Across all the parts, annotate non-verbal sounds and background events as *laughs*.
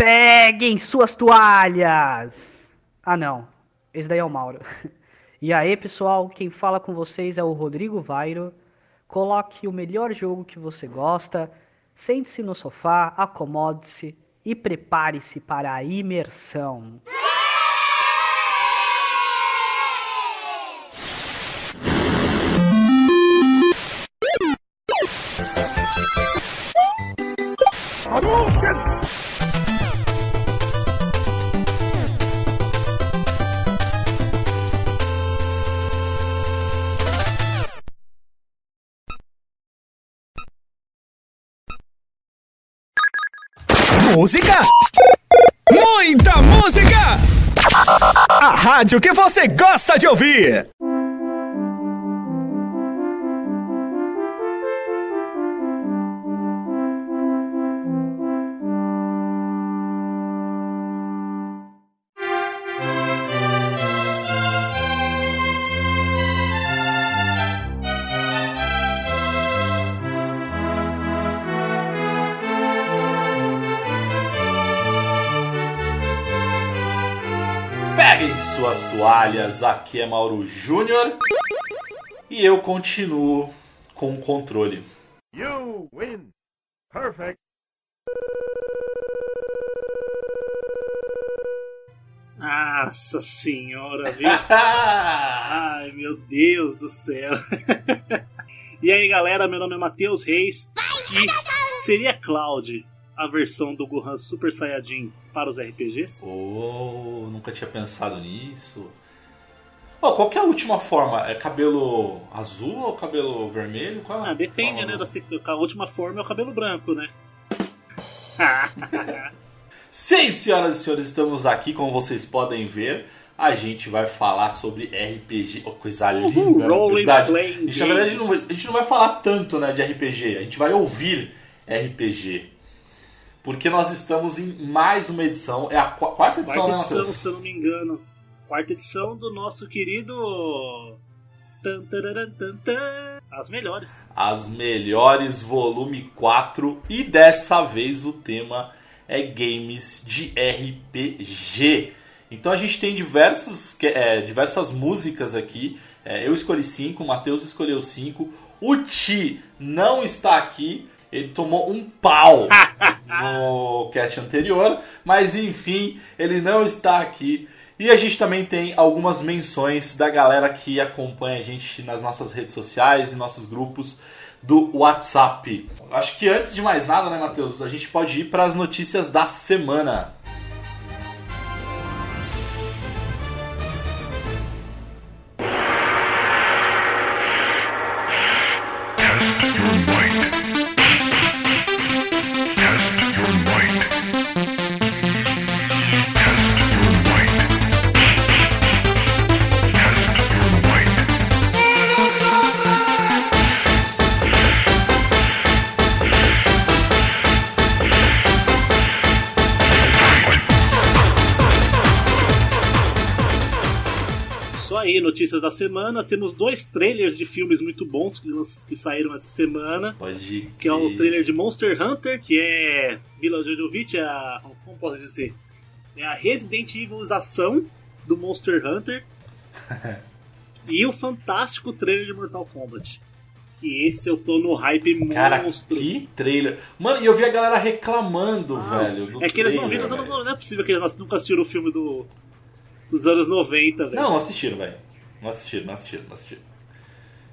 Peguem suas toalhas! Ah, não. Esse daí é o Mauro. *laughs* E aí, pessoal, quem fala com vocês é o Rodrigo Vairo. Coloque o melhor jogo que você gosta, sente-se no sofá, acomode-se e prepare-se para a imersão. Música? Muita música! A rádio que você gosta de ouvir! Suas toalhas, aqui é Mauro Júnior e eu continuo com o controle. You win. Perfect. Nossa senhora, *laughs* viu? Ai, meu Deus do céu. *laughs* e aí, galera, meu nome é Matheus Reis e seria Cloud a versão do Gohan Super Saiyajin para os RPGs? Oh, nunca tinha pensado nisso. Oh, qual que é a última forma? É cabelo azul ou cabelo vermelho? Qual é Ah, depende, né? Da, a última forma é o cabelo branco, né? *laughs* Sim, senhoras e senhores, estamos aqui, como vocês podem ver. A gente vai falar sobre RPG. Oh, coisa Uhul, linda, na role verdade. playing A gente, na verdade, não, a gente não vai falar tanto né, de RPG, a gente vai ouvir RPG. Porque nós estamos em mais uma edição. É a qu- quarta edição, Quarta né, edição, se eu não me engano. Quarta edição do nosso querido. As melhores. As melhores, volume 4. E dessa vez o tema é games de RPG. Então a gente tem diversos, é, diversas músicas aqui. É, eu escolhi cinco, o Matheus escolheu cinco. O Ti não está aqui. Ele tomou um pau *laughs* no cast anterior. Mas enfim, ele não está aqui. E a gente também tem algumas menções da galera que acompanha a gente nas nossas redes sociais e nossos grupos do WhatsApp. Acho que antes de mais nada, né, Matheus, a gente pode ir para as notícias da semana. Notícias da semana. Temos dois trailers de filmes muito bons que, que saíram essa semana. Pode Que é o trailer de Monster Hunter, que é Mila Jovovich, é a, como posso dizer? É a Resident Evilização do Monster Hunter. *laughs* e o fantástico trailer de Mortal Kombat. Que esse eu tô no hype Cara, monstro. que trailer. Mano, e eu vi a galera reclamando, velho. do é que eles não trailer, viram, não, velho. não é possível que eles nunca assistiram o filme do, dos anos 90, velho. Não assistiram, velho. Não assistiram, não assistiram, não assistiram.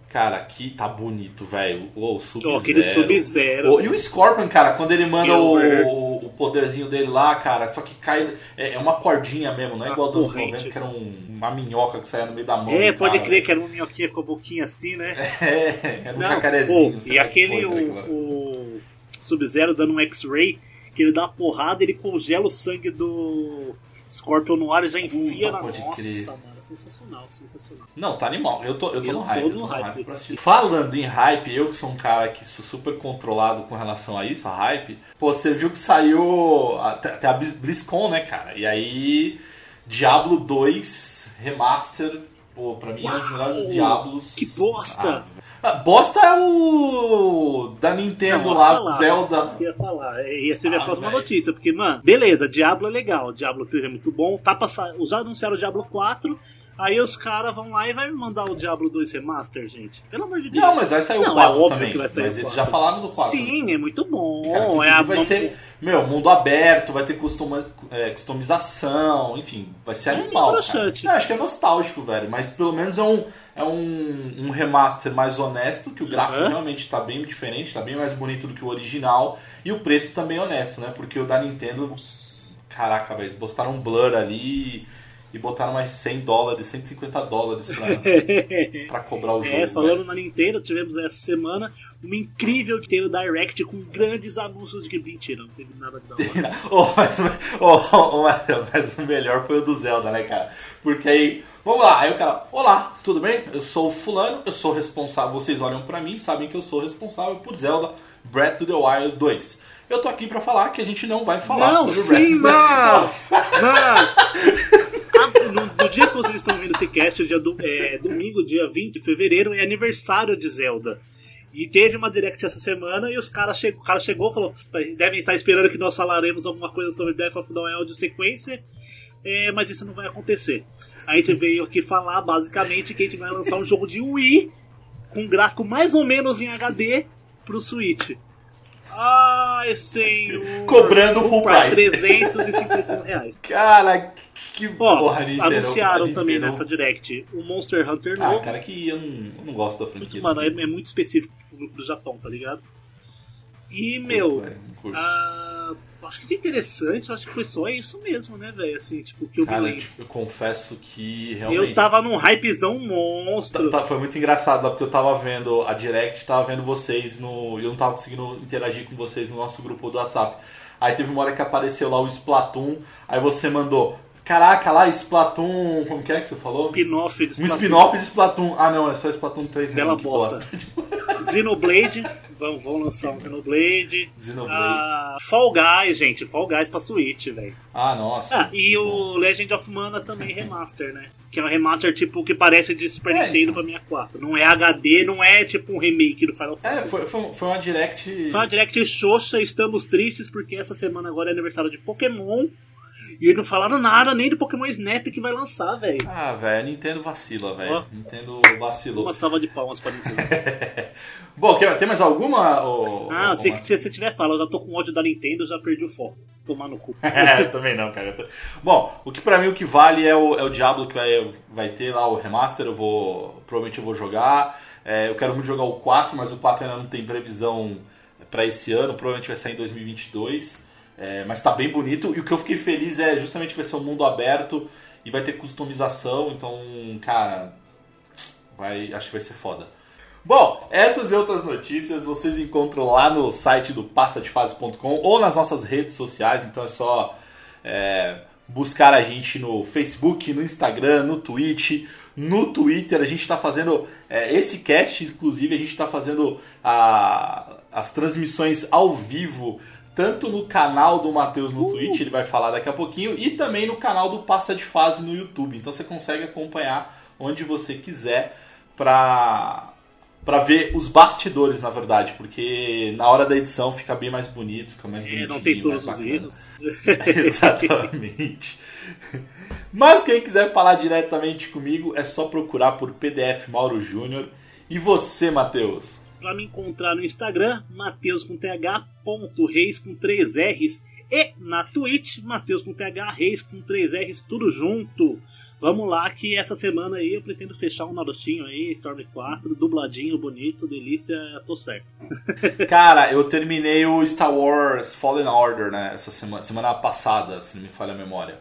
Cara, aqui tá bonito, velho. O, o Sub-Zero. Ó, aquele Sub-Zero. O- E o Scorpion, cara, quando ele manda o, o poderzinho dele lá, cara, só que cai. É, é uma cordinha mesmo, não é Uma igual dos anos corrente. 90, que era um- uma minhoca que saía no meio da mão. É, pode cara, crer que era uma minhoquinha com a boquinha assim, né? *laughs* É, era um Não, jacarezinho. e aquele, foi, o, cara, o Sub-Zero dando um X-Ray, que ele dá uma porrada, ele congela o sangue do Scorpion no ar e já enfia Puta, na... pode Nossa, crer. mano, sensacional, sensacional. Não, tá animal. Eu tô, eu tô Eu no hype. no tô no hype. hype assistir. Falando em hype, eu que sou um cara que sou super controlado com relação a isso, a hype. Pô, você viu que saiu até, até a Blizz- BlizzCon, né, cara? E aí, Diablo 2 Remaster, pô, pra mim é um dos Uau, melhores Diablos. que bosta! Ah, Bosta é o da Nintendo Não, lá, falar, Zelda. Eu ia falar. É, Ia ser minha Ah, próxima velho. notícia. Porque, mano, beleza, Diablo é legal. Diablo 3 é muito bom. Tá pra sa- Já anunciaram o Diablo 4. Aí os caras vão lá e vai mandar o Diablo 2 Remaster, gente. Pelo amor de Deus. Não, mas vai sair o Não, 4 é óbvio também. que vai sair mas o eles 4. já falaram do 4. Sim, é muito bom. Cara, é a... vai ser, meu, mundo aberto, vai ter é, customização, enfim, vai ser É animal. É, acho que é nostálgico, velho, mas pelo menos é um, é um, um remaster mais honesto, que o gráfico Aham. realmente tá bem diferente, tá bem mais bonito do que o original, e o preço também é honesto, né? Porque o da Nintendo, caraca, velho, eles botaram um blur ali e botaram mais 100 dólares, 150 dólares pra, *laughs* pra cobrar o jogo. É, falando na Nintendo, tivemos essa semana uma incrível Nintendo Direct com grandes anúncios de que mentira, não teve nada de da hora. *laughs* Oh, mas, oh, oh, mas o melhor foi o do Zelda, né, cara? Porque aí, vamos lá, aí o cara, olá, tudo bem? Eu sou o fulano, eu sou responsável, vocês olham pra mim, sabem que eu sou responsável por Zelda Breath of the Wild 2. Eu tô aqui pra falar que a gente não vai falar Não, sobre o sim, Breath não! Não! Ah, no, no dia que vocês estão vendo esse cast, o dia do, é, domingo, dia 20 de fevereiro, é aniversário de Zelda. E teve uma direct essa semana e os caras che o cara chegou e falou: devem estar esperando que nós falaremos alguma coisa sobre Breath of the Wild sequência, é, mas isso não vai acontecer. A gente veio aqui falar basicamente que a gente vai lançar um jogo de Wii com gráfico mais ou menos em HD pro Switch. Ai, senhor! Cobrando full Pra price. 351 reais. *laughs* Cara, que Ó, porra, anunciaram também nessa direct o Monster Hunter Ah, novo. cara, que eu não, eu não gosto da franquia. Mano, é, é muito específico pro grupo do Japão, tá ligado? E, meu, Curto, não curto. ah, acho que de interessante, acho que foi só isso mesmo, né, velho? Assim, tipo, que eu Cara, me lembro. eu confesso que realmente... Eu tava num hypezão monstro. Tá- tá- foi muito engraçado lá, porque eu tava vendo a Direct, tava vendo vocês no. Eu não tava conseguindo interagir com vocês no nosso grupo do WhatsApp. Aí teve uma hora que apareceu lá o Splatoon, aí você mandou. Caraca, lá, Splatoon. Como que é que você falou? Spin-off de Um spin-off de Splatoon. Ah, não, é só Splatoon 3 Bela mesmo. que bosta. *laughs* Xenoblade, vão, vão lançar um Xenoblade. Xenoblade. Ah, Fall Guys, gente, Fall Guys pra Switch, velho. Ah, nossa. Ah, e o Legend of Mana também remaster, né? Que é um remaster tipo que parece de Super É, Nintendo pra 64. Não é HD, não é tipo um remake do Final É, Fantasy. foi, foi, foi uma Direct. Foi uma direct xoxa, estamos tristes porque essa semana agora é aniversário de Pokémon. E eles não falaram nada nem do Pokémon Snap que vai lançar, velho. Ah, velho, Nintendo vacila, velho. Nintendo vacilou. Uma salva de palmas pra Nintendo. *laughs* Bom, quer- tem mais alguma? ô- ah, ô- se, ô- se você tiver fala, eu já tô com ódio da Nintendo, eu já perdi o foco. Tomar no cu. *laughs* É, também não, cara. Tô- Bom, o que pra mim o que vale é o, é o Diablo que vai, vai ter lá o remaster, eu vou. Provavelmente eu vou jogar. É, eu quero muito jogar o 4, mas o 4 ainda não tem previsão pra esse ano, provavelmente vai sair em 2022. É, mas tá bem bonito. E o que eu fiquei feliz é justamente que vai ser um mundo aberto e vai ter customização, então, cara, vai, acho que vai ser foda. Bom, essas e outras notícias vocês encontram lá no site do passadefase.com ou nas nossas redes sociais, então é só é, buscar a gente no Facebook, no Instagram, no Twitch, no Twitter. A gente está fazendo é, esse cast, inclusive, a gente está fazendo a- as transmissões ao vivo, tanto no canal do Matheus no Twitch, ele vai falar daqui a pouquinho, e também no canal do Passa de Fase no YouTube. Então você consegue acompanhar onde você quiser para para ver os bastidores, na verdade, porque na hora da edição fica bem mais bonito, fica mais É, bonitinho, não tem todos os erros. *laughs* *laughs* Exatamente. Mas quem quiser falar diretamente comigo é só procurar por PDF Mauro Júnior. E você, Matheus? Pra me encontrar no Instagram, Mateus com TH, Reis com 3 R's. E na Twitch, Mateus com TH, Reis com 3 R's, tudo junto. Vamos lá que essa semana aí eu pretendo fechar um Narutinho aí, Storm 4, dubladinho, bonito, delícia, tô certo. *laughs* Cara, eu terminei o Star Wars Fallen Order, né? Essa semana, semana passada, se não me falha a memória.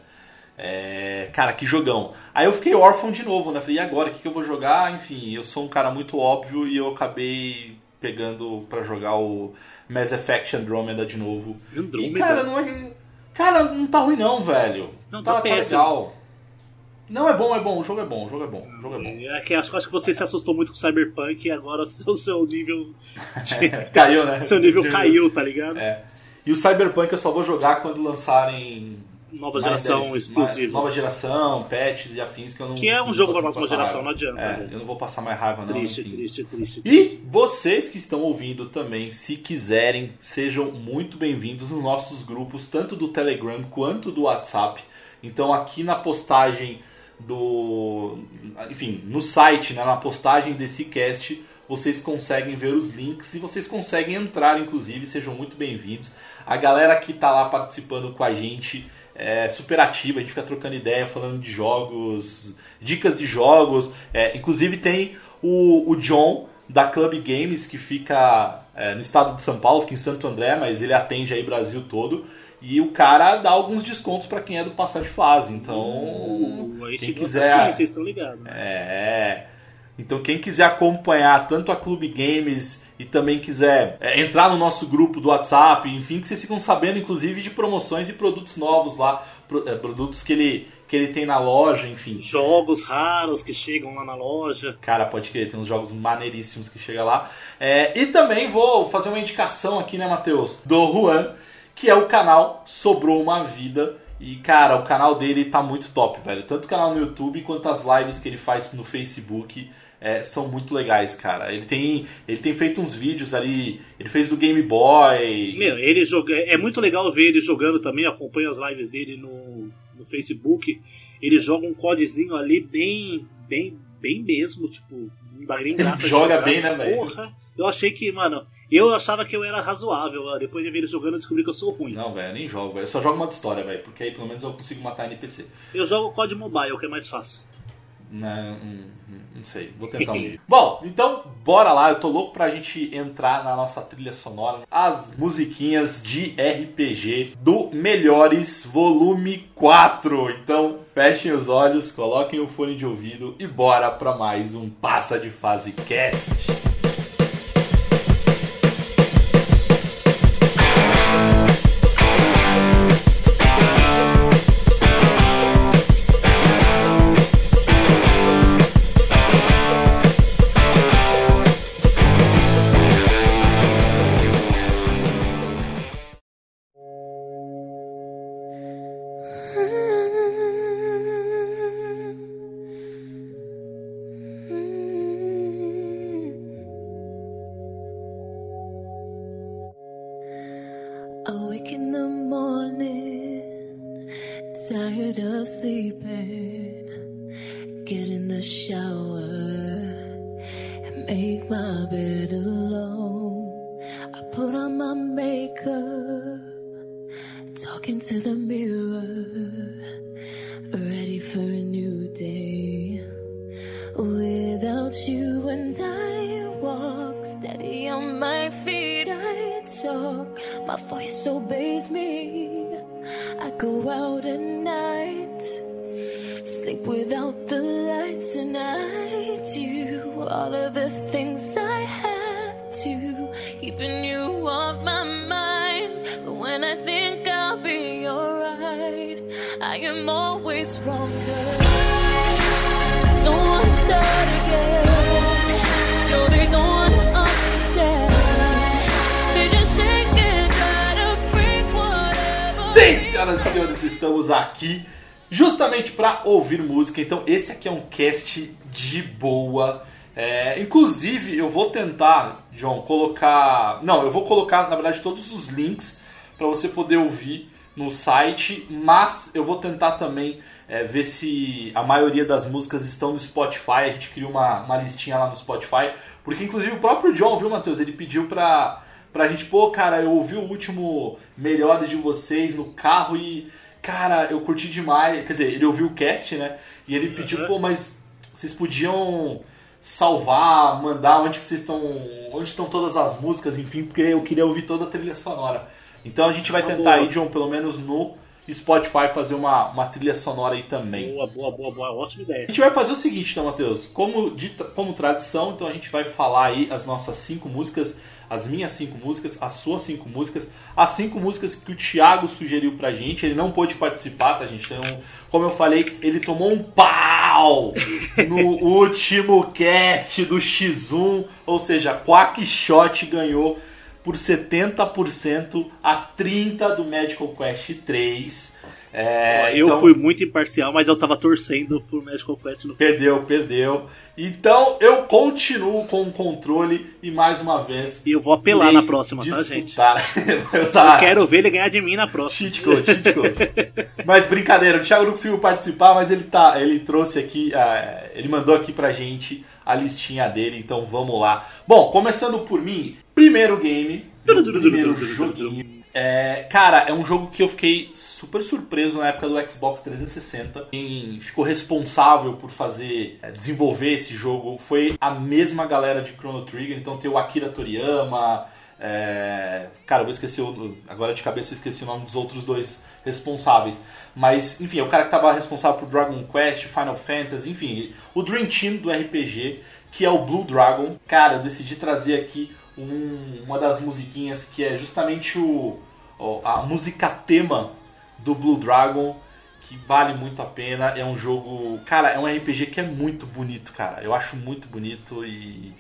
É, cara, que jogão. Aí eu fiquei órfão de novo, né? Falei, e agora? O que, que eu vou jogar? Enfim, eu sou um cara muito óbvio e eu acabei pegando pra jogar o Mass Effect Andromeda de novo. Andrômeda? E, cara, não é. Cara, não tá ruim não, velho. Não, tá tá, legal. Não, é bom, é bom. O jogo é bom, o jogo é bom. O jogo é bom. É que acho, acho que você se assustou muito com Cyberpunk e agora *laughs* o seu, seu nível. de- *laughs* Caiu, né? seu nível caiu, tá ligado? É. E o Cyberpunk eu só vou jogar quando lançarem nova geração DLC, exclusiva. Nova geração, patches e afins que eu não. Que é um jogo pra próxima geração, raiva. não adianta, É, né? eu não vou passar mais raiva, não. Triste, enfim. triste, triste, E triste. vocês que estão ouvindo também, se quiserem, sejam muito bem-vindos nos nossos grupos, tanto do Telegram quanto do WhatsApp. Então aqui na postagem do. Enfim, no site, né, na postagem desse cast, vocês conseguem ver os links e vocês conseguem entrar, inclusive, sejam muito bem-vindos. A galera que tá lá participando com a gente é super ativa, a gente fica trocando ideia, falando de jogos, dicas de jogos. É, inclusive tem o, o John da Club Games que fica é, no estado de São Paulo, fica em Santo André, mas ele atende aí Brasil todo. E o cara dá alguns descontos para quem é do passar de fase. Então, Uh, gente quem quiser, assim, vocês estão ligados. né? é. Então quem quiser acompanhar tanto a Clube Games e também quiser é, entrar no nosso grupo do WhatsApp, enfim, que vocês ficam sabendo inclusive de promoções e produtos novos lá, pro- é, produtos que ele, que ele tem na loja, enfim. Jogos raros que chegam lá na loja. Cara, pode crer, tem uns jogos maneiríssimos que chega lá. É, e também vou fazer uma indicação aqui, né, Matheus? Do Juan, que é o canal Sobrou Uma Vida. E, cara, o canal dele tá muito top, velho. Tanto o canal no YouTube quanto as lives que ele faz no Facebook é, são muito legais, cara. Ele tem, ele tem feito uns vídeos ali. Ele fez do Game Boy. Meu, ele joga... é muito legal ver ele jogando também. Acompanho as lives dele no, no Facebook. Ele joga um codezinho ali bem, bem, bem mesmo. Tipo, não dá nem *laughs* graça. joga bem, né, velho? Porra, eu achei que, mano, eu achava que eu era razoável. Depois de ver ele jogando, eu descobri que eu sou ruim. Não, velho, eu nem jogo, velho. Eu só jogo modo história, velho. Porque aí pelo menos eu consigo matar NPC. Eu jogo COD Mobile, que é mais fácil. Não, hum, não sei, vou tentar um dia. *laughs* Bom, então bora lá, eu tô louco pra gente entrar na nossa trilha sonora. As musiquinhas de RPG do Melhores Volume 4. Então fechem os olhos, coloquem o fone de ouvido e bora pra mais um Passa de Fase Cast. Música. Então, esse aqui é um cast de boa. É, inclusive, eu vou tentar, John, colocar. Não, eu vou colocar, na verdade, todos os links para você poder ouvir no site, mas eu vou tentar também é, ver se a maioria das músicas estão no Spotify. A gente criou uma, uma listinha lá no Spotify, porque inclusive o próprio John, viu, Matheus? Ele pediu pra, pra gente, pô, cara, eu ouvi o último Melhores de vocês no carro e, cara, eu curti demais. Quer dizer, ele ouviu o cast, né? E ele pediu, pô, mas vocês podiam salvar, mandar onde que vocês estão, onde estão todas as músicas, enfim, porque eu queria ouvir toda a trilha sonora. Então a gente vai Uma tentar boa. aí, John, pelo menos no Spotify fazer uma, uma trilha sonora aí também. Boa, boa, boa, boa. Ótima ideia. A gente vai fazer o seguinte, então, Matheus. Como, de como tradição, então a gente vai falar aí as nossas cinco músicas, as minhas cinco músicas, as suas cinco músicas, as cinco músicas que o Thiago sugeriu pra gente. Ele não pôde participar, tá, gente? Então, como eu falei, ele tomou um pau *laughs* no último cast do X1, ou seja, Quackshot ganhou por 70% a 30% do Medical Quest 3. É, eu então- fui muito imparcial, mas eu tava torcendo pro Magical Quest no Perdeu, perdeu. Então eu continuo com o controle e mais uma vez. E eu vou apelar na próxima, tá, gente? disputar. *laughs* Eu quero ver ele ganhar de mim na próxima. Cheat code, cheat code. mas brincadeira, o Thiago não conseguiu participar, mas ele tá, ele trouxe aqui, ah, ele mandou aqui pra gente a listinha dele, então vamos lá. Bom, começando por mim, primeiro game, primeiro joguinho. É, cara, é um jogo que eu fiquei super surpreso na época do Xbox 360. Quem ficou responsável por fazer, é, desenvolver esse jogo foi a mesma galera de Chrono Trigger. Então tem o Akira Toriyama, é, cara, eu vou esquecer o, agora de cabeça eu esqueci o nome dos outros dois responsáveis. Mas, enfim, é o cara que estava responsável por Dragon Quest, Final Fantasy, enfim, o Dream Team do RPG, que é o Blue Dragon. Cara, eu decidi trazer aqui um- uma das musiquinhas que é justamente o, o- a música tema do Blue Dragon, que vale muito a pena. É um jogo. Cara, é um RPG que é muito bonito, cara. Eu acho muito bonito e.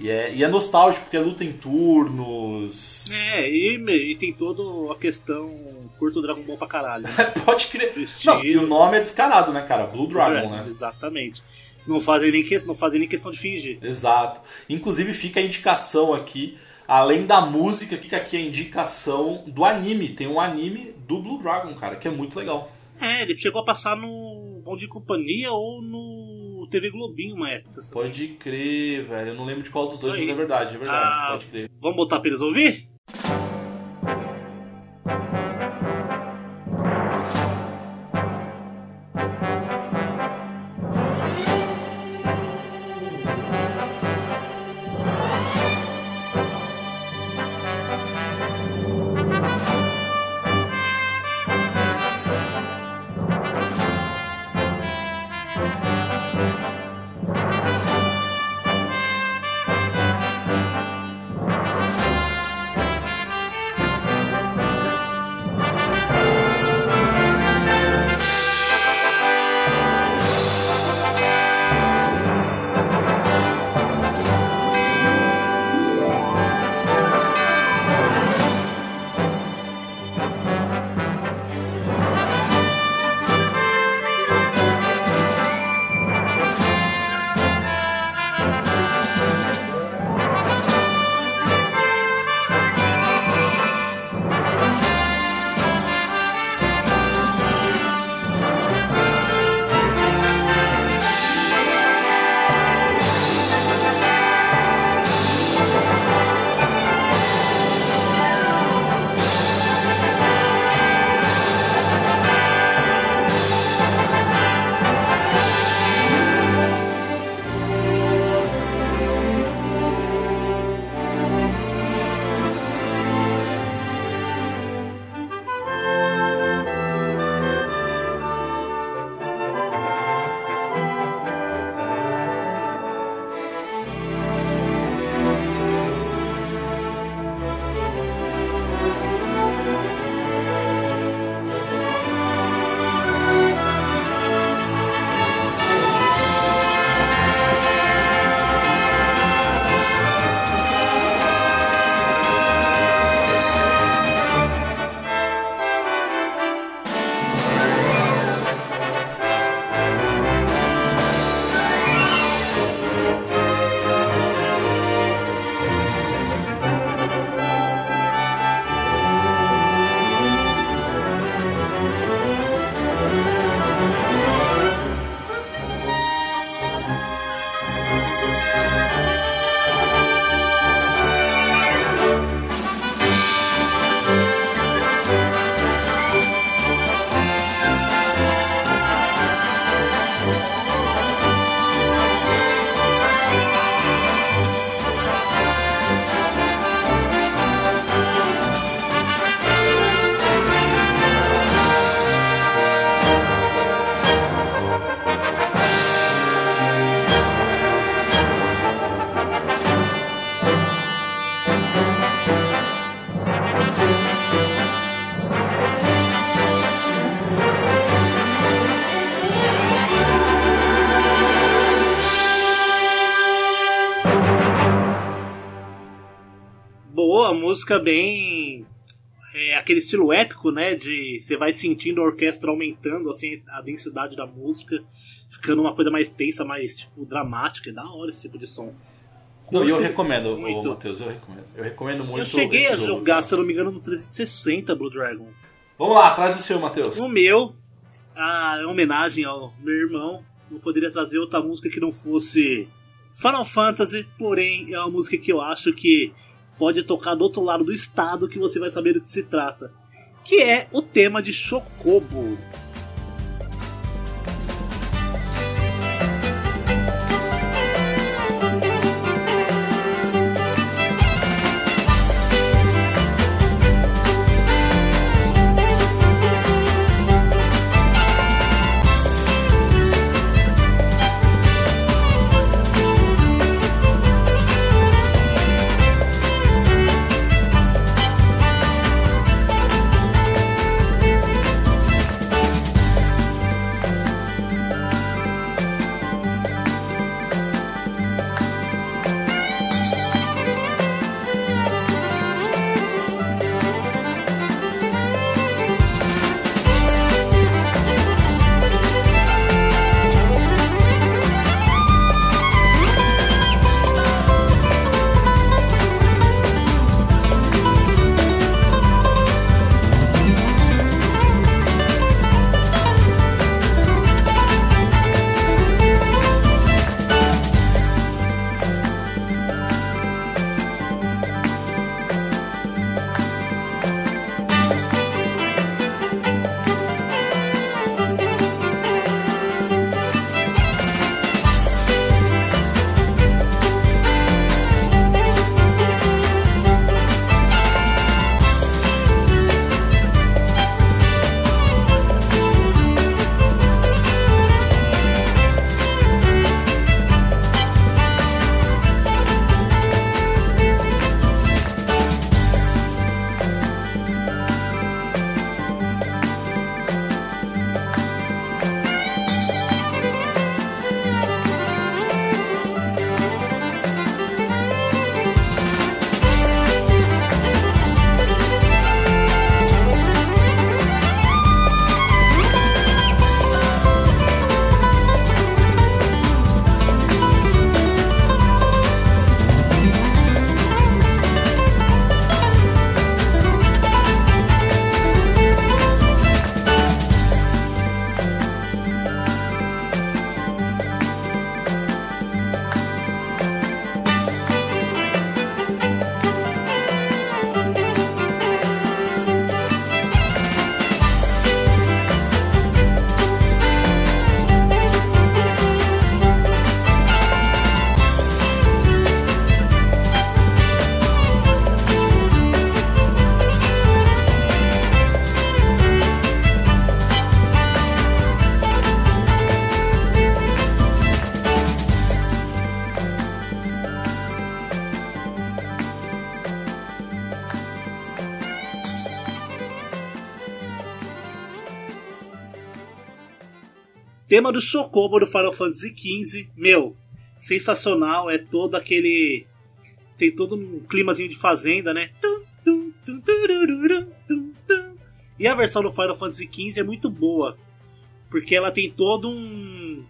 E é, e é nostálgico, porque é luta em turnos. É, e, e tem toda a questão curto Dragon Ball pra caralho. né? *laughs* Pode crer. Não, e o nome é descarado, né, cara? Blue Dragon, É, né? Exatamente. Não fazem, nem que, não fazem nem questão de fingir. Exato. Inclusive fica a indicação aqui, além da música, fica aqui a indicação do anime. Tem um anime do Blue Dragon, cara, que é muito legal. É, ele chegou a passar no Bom de Companhia ou no TV Globinho uma época. sabe? Pode crer, velho. Eu não lembro de qual dos Isso dois, mas é verdade, é verdade. Ah, Pode crer. Vamos botar pra eles ouvir? Música bem. É aquele estilo épico, né? De você vai sentindo a orquestra aumentando assim a densidade da música, ficando uma coisa mais tensa, mais tipo dramática. É da hora esse tipo de som. Não, eu recomendo, muito. ô, Matheus, eu recomendo. Eu recomendo muito Eu cheguei a jogar, se eu não me engano, no 360 Blue Dragon. Vamos lá, traz o seu, Matheus. O meu, a em homenagem ao meu irmão, não poderia trazer outra música que não fosse Final Fantasy, porém é uma música que eu acho que pode tocar do outro lado do estado que você vai saber do que se trata. Que é o tema de Chocobo. Tema do Chocobo do Final Fantasy XV, meu, sensacional, é todo aquele. Tem todo um climazinho de fazenda, né? E a versão do Final Fantasy XV é muito boa, porque ela tem todo um.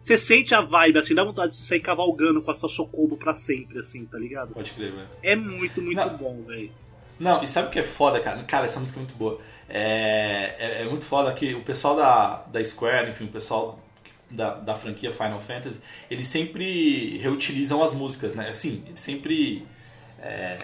Você sente a vibe, assim, dá vontade de você sair cavalgando com a sua Chocobo pra sempre, assim, tá ligado? Pode crer, velho. É muito, muito Não. bom, velho. Não, e sabe o que é foda, cara? Cara, essa música é muito boa. É, é, é muito foda que o pessoal da, da Square, enfim, o pessoal da, da franquia Final Fantasy, eles sempre reutilizam as músicas, né? Assim, eles sempre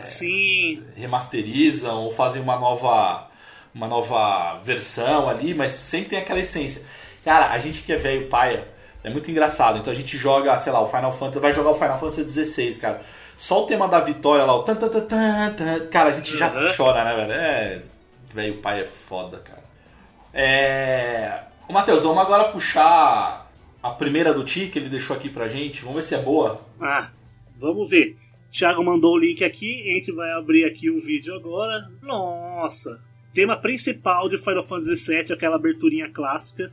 Sim, remasterizam ou fazem uma nova uma nova versão ali, mas sempre tem aquela essência. Cara, a gente que é velho paia, é muito engraçado. Então a gente joga, sei lá, o Final Fantasy, vai jogar o Final Fantasy 16, cara. Só o tema da vitória lá, o tan tan tan tan, tan cara, a gente já Uhum. chora, né, velho? É, velho pai é foda, cara. É, Ô, Matheus, vamos agora puxar a primeira do Ti que ele deixou aqui pra gente. Vamos ver se é boa. Ah, vamos ver. Thiago mandou o link aqui, a gente vai abrir aqui o vídeo agora. Nossa! Tema principal de Final Fantasy VII, aquela aberturinha clássica.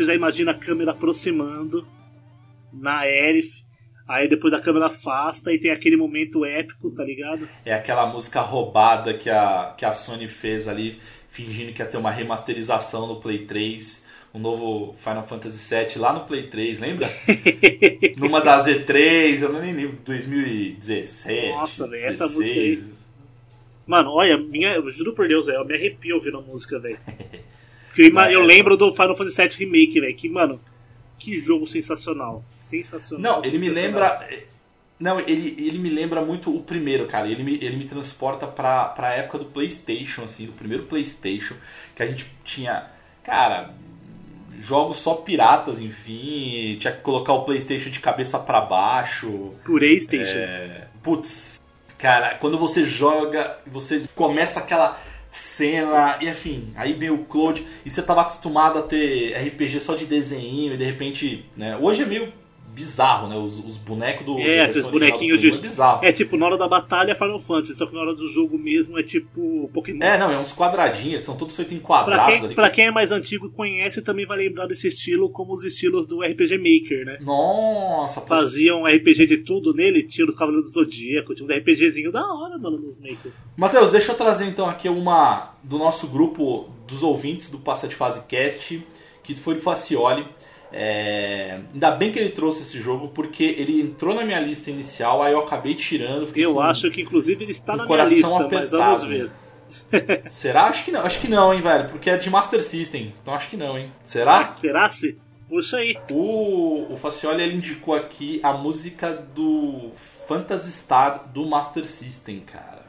Você já imagina a câmera aproximando na Aerith, aí depois a câmera afasta e tem aquele momento épico, tá ligado? É aquela música roubada que a, que a Sony fez ali, fingindo que ia ter uma remasterização no Play 3, um novo Final Fantasy VII lá no Play 3, lembra? *laughs* Numa das E3, eu não nem lembro, 2017. Nossa, velho, essa 16. música aí. Mano, olha, minha, eu juro por Deus, eu me arrepio ouvindo a música, velho. *laughs* Porque eu, eu lembro do Final Fantasy VII Remake, velho, que, mano, que jogo sensacional. Sensacional. Não, ele me sensacional. lembra. Não, ele, ele me lembra muito o primeiro, cara. Ele me, ele me transporta pra, pra época do PlayStation, assim, do primeiro PlayStation, que a gente tinha. Cara, jogos só piratas, enfim. Tinha que colocar o PlayStation de cabeça pra baixo. PlayStation. É, putz, cara, quando você joga, você começa aquela cena, e enfim, aí vem o Claude, e você tava acostumado a ter RPG só de desenho, e de repente, né, hoje é meio bizarro, né, os, os bonecos do... É, original bonequinhos Play de. É bizarro. É tipo, na hora da batalha é Final Fantasy, só que na hora do jogo mesmo é tipo Pokémon. É, não, é uns quadradinhos, são todos feitos em Pra quadrados quem, ali. pra quem é mais antigo e conhece, também vai lembrar desse estilo como os estilos do RPG Maker, né? Nossa, Faziam RPG de tudo nele, tinha do Cavaleiro do Zodíaco, tinha um RPGzinho da hora, mano, nos Maker. Matheus, deixa eu trazer então aqui uma do nosso grupo dos ouvintes do Passa de Fase Cast, que foi do Facioli. É, Ainda bem que ele trouxe esse jogo, porque ele entrou na minha lista inicial, aí eu acabei tirando. Eu com- acho que inclusive ele está na minha lista, mas vamos apertado. ver. *laughs* Será? Acho que não. Acho que não, hein, velho. Porque é de Master System. Então acho que não, hein. Será? Será se? Puxa aí. O, o Facioli ele indicou aqui a música do Phantasy Star do Master System, cara.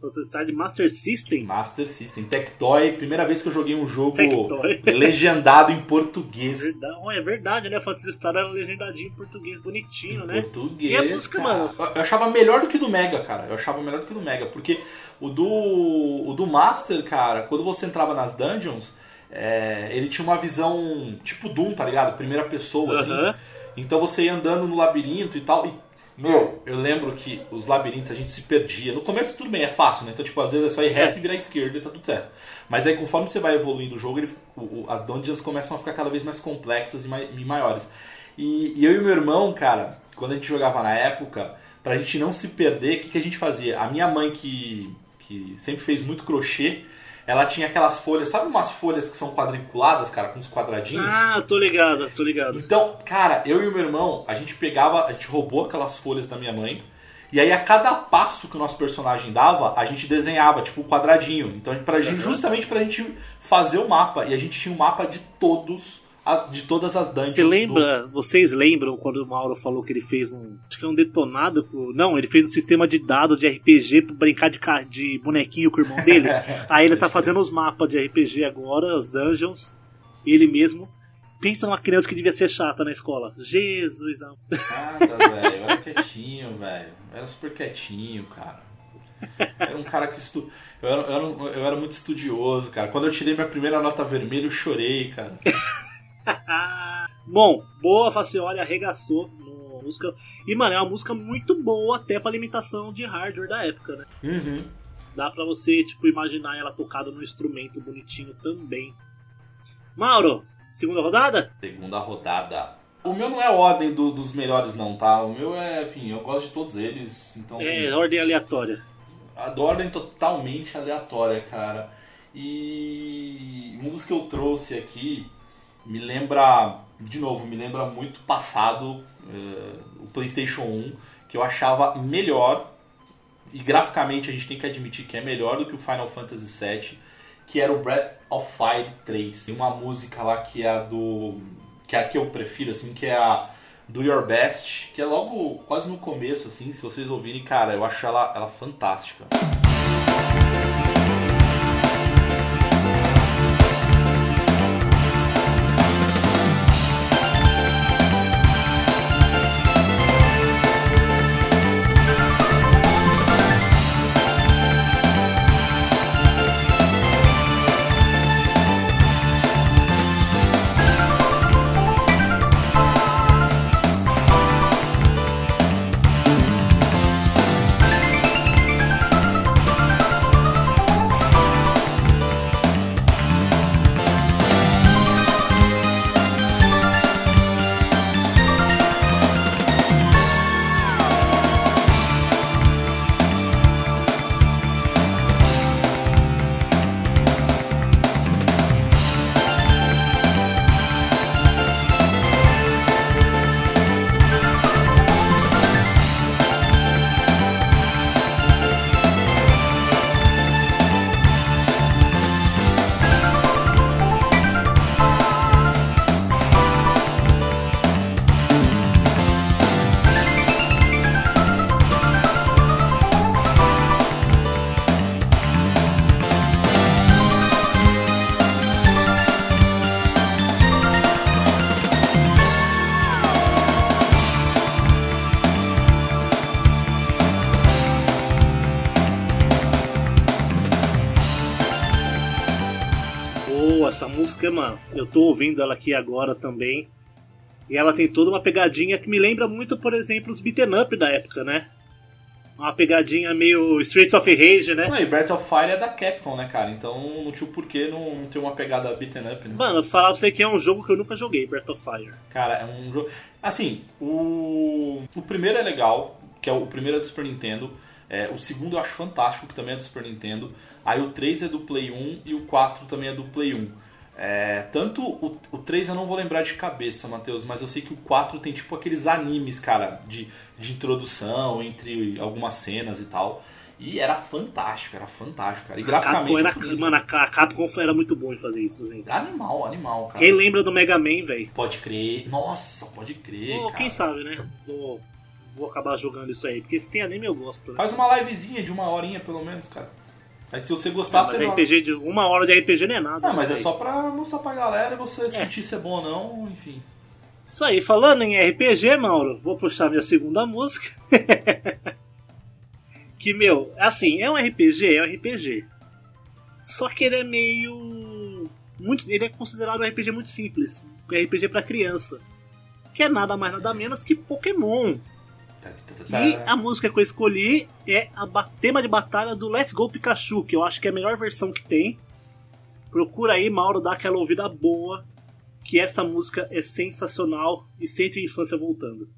Phantasy Star de Master System. Master System. Tectoy, primeira vez que eu joguei um jogo Tectoy. *laughs* legendado em português. Verdade, oh, é verdade, né? Phantasy Star era legendadinho em português, bonitinho, Em né? português. E a música, cara. mano? Eu- achava melhor do que do Mega, cara. Eu achava melhor do que do Mega. Porque o do, o do Master, cara, quando você entrava nas dungeons, é, ele tinha uma visão tipo Doom, tá ligado? Primeira pessoa, assim. Aham. Então você ia andando no labirinto e tal. E, meu, eu lembro que os labirintos a gente se perdia. No começo tudo bem, é fácil, né? Então, tipo, às vezes é só ir reto e virar esquerda e tá tudo certo. Mas aí conforme você vai evoluindo o jogo, ele- o- o- as dungeons começam a ficar cada vez mais complexas e, mai- e maiores. E, e eu e meu irmão, cara, quando a gente jogava na época, pra gente não se perder, o que, que a gente fazia? A minha mãe, que, que sempre fez muito crochê, ela tinha aquelas folhas, sabe umas folhas que são quadriculadas, cara, com uns quadradinhos? Ah, tô ligado, tô ligado. Então, cara, eu e o meu irmão, a gente pegava, a gente roubou aquelas folhas da minha mãe. E aí, a cada passo que o nosso personagem dava, a gente desenhava, tipo, um quadradinho. Então, pra gente, justamente pra gente fazer o mapa. E a gente tinha um mapa de todos, de todas as dungeons. Você do- lembra, vocês lembram quando o Mauro falou que ele fez um. Acho que é um detonado. Não, ele fez um sistema de dados de RPG pra brincar de, de bonequinho com o irmão dele. *laughs* Aí ele tá fazendo os mapas de RPG agora, as dungeons, ele mesmo. Pensa numa criança que devia ser chata na escola. Jesus, Nada, velho. Eu era quietinho, velho. Era super quietinho, cara. Era um cara que estu... eu, era, eu, era, eu era muito estudioso, cara. Quando eu tirei minha primeira nota vermelha, eu chorei, cara. *laughs* Bom, boa Facioli arregaçou no música. E, mano, é uma música muito boa até pra limitação de hardware da época, né? Uhum. Dá pra você, tipo, imaginar ela tocada num instrumento bonitinho também. Mauro, segunda rodada? Segunda rodada. O meu não é ordem do- dos melhores, não, tá? O meu é, enfim, eu gosto de todos eles. Então, É, ordem aleatória. a ordem totalmente aleatória, cara. E um dos que eu trouxe aqui me lembra, de novo, me lembra muito passado, eh, o PlayStation 1, que eu achava melhor. E graficamente a gente tem que admitir que é melhor do que o Final Fantasy VII. que era o Breath of Fire 3. Tem uma música lá que é a do. que é a que eu prefiro, assim, que é a Do Your Best, que é logo quase no começo, assim, se vocês ouvirem, cara, eu acho ela, ela fantástica. Boa, Eu tô ouvindo ela aqui agora também. E ela tem toda uma pegadinha que me lembra muito, por exemplo, os beaten up da época, né? Uma pegadinha meio Streets of Rage, né? Não, e Breath of Fire é da Capcom, né, cara? Então não tinha porquê não, não ter uma pegada beaten up, né? Mano, falar pra você que é um jogo que eu nunca joguei, Breath of Fire. Cara, é um jogo. Assim, o. O primeiro é legal, que é o, o primeiro é do Super Nintendo. É, o segundo eu acho fantástico, que também é do Super Nintendo. Aí o 3 é do Play 1 e o 4 também é do Play 1. É, tanto o, o 3 eu não vou lembrar de cabeça, Matheus, mas eu sei que o 4 tem tipo aqueles animes, cara, de, de introdução entre algumas cenas e tal. E era fantástico, era fantástico, cara. E A Capcom graficamente. era, mano, a Ca- Capcom era muito bom em fazer isso, gente. Animal, animal, cara. Quem lembra do Mega Man, velho? Pode crer. Nossa, pode crer. Cara. Quem sabe, né? Vou, vou acabar jogando isso aí. Porque se tem anime eu gosto, né? Faz uma livezinha de uma horinha pelo menos, cara. Aí se você gostar, Mas você não. RPG de uma hora de RPG não é nada. Não, mas né, é só pra mostrar pra galera e você sentir se é bom ou não, enfim. Isso aí, falando em RPG, Mauro, vou puxar minha segunda música. *laughs* que, meu, assim, é um RPG, é um RPG. Só que ele é meio. Muito, ele é considerado um RPG muito simples. Um RPG pra criança. Que é nada mais nada menos que Pokémon. E a música que eu escolhi é a tema de batalha do Let's Go Pikachu, que eu acho que é a melhor versão que tem. Procura aí, Mauro, dá aquela ouvida boa, que essa música é sensacional e sente a infância voltando.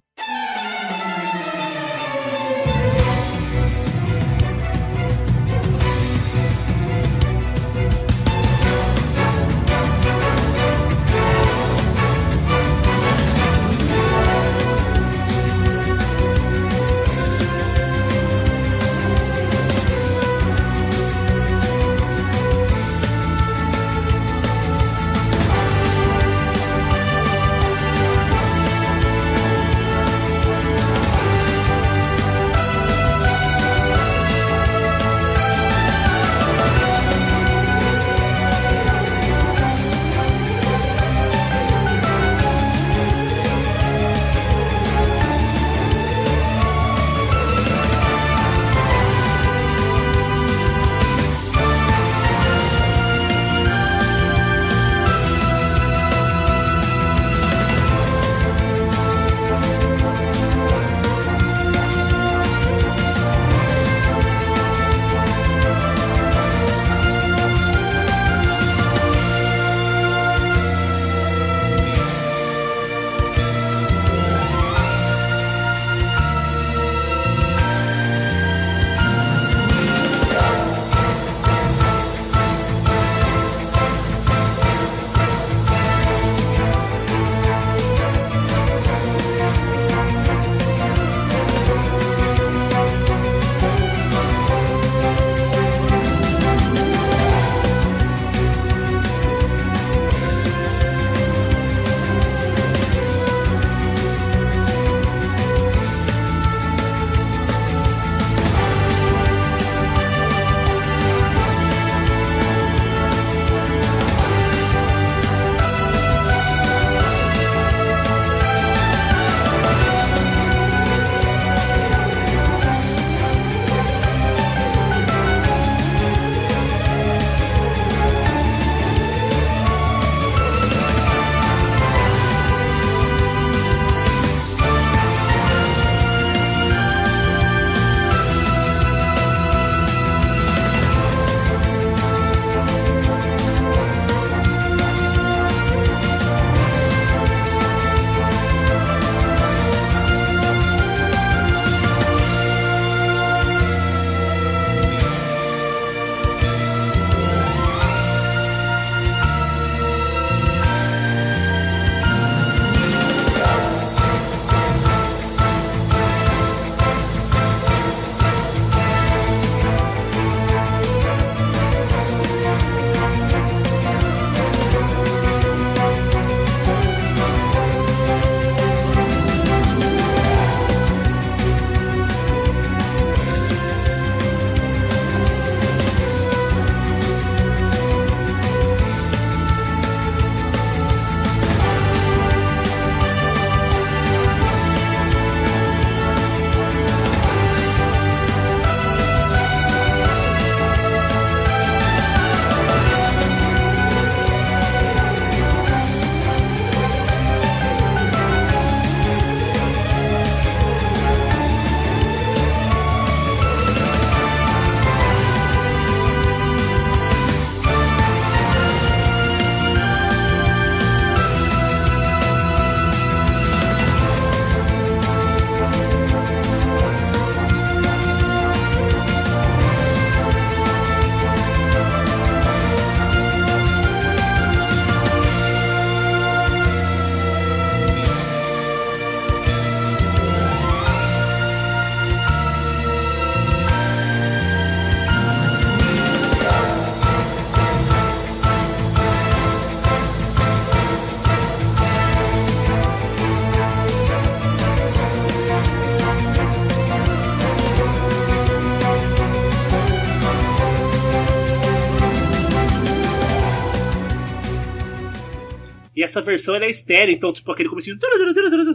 Essa versão ela é estéreo, então, tipo, aquele comecinho.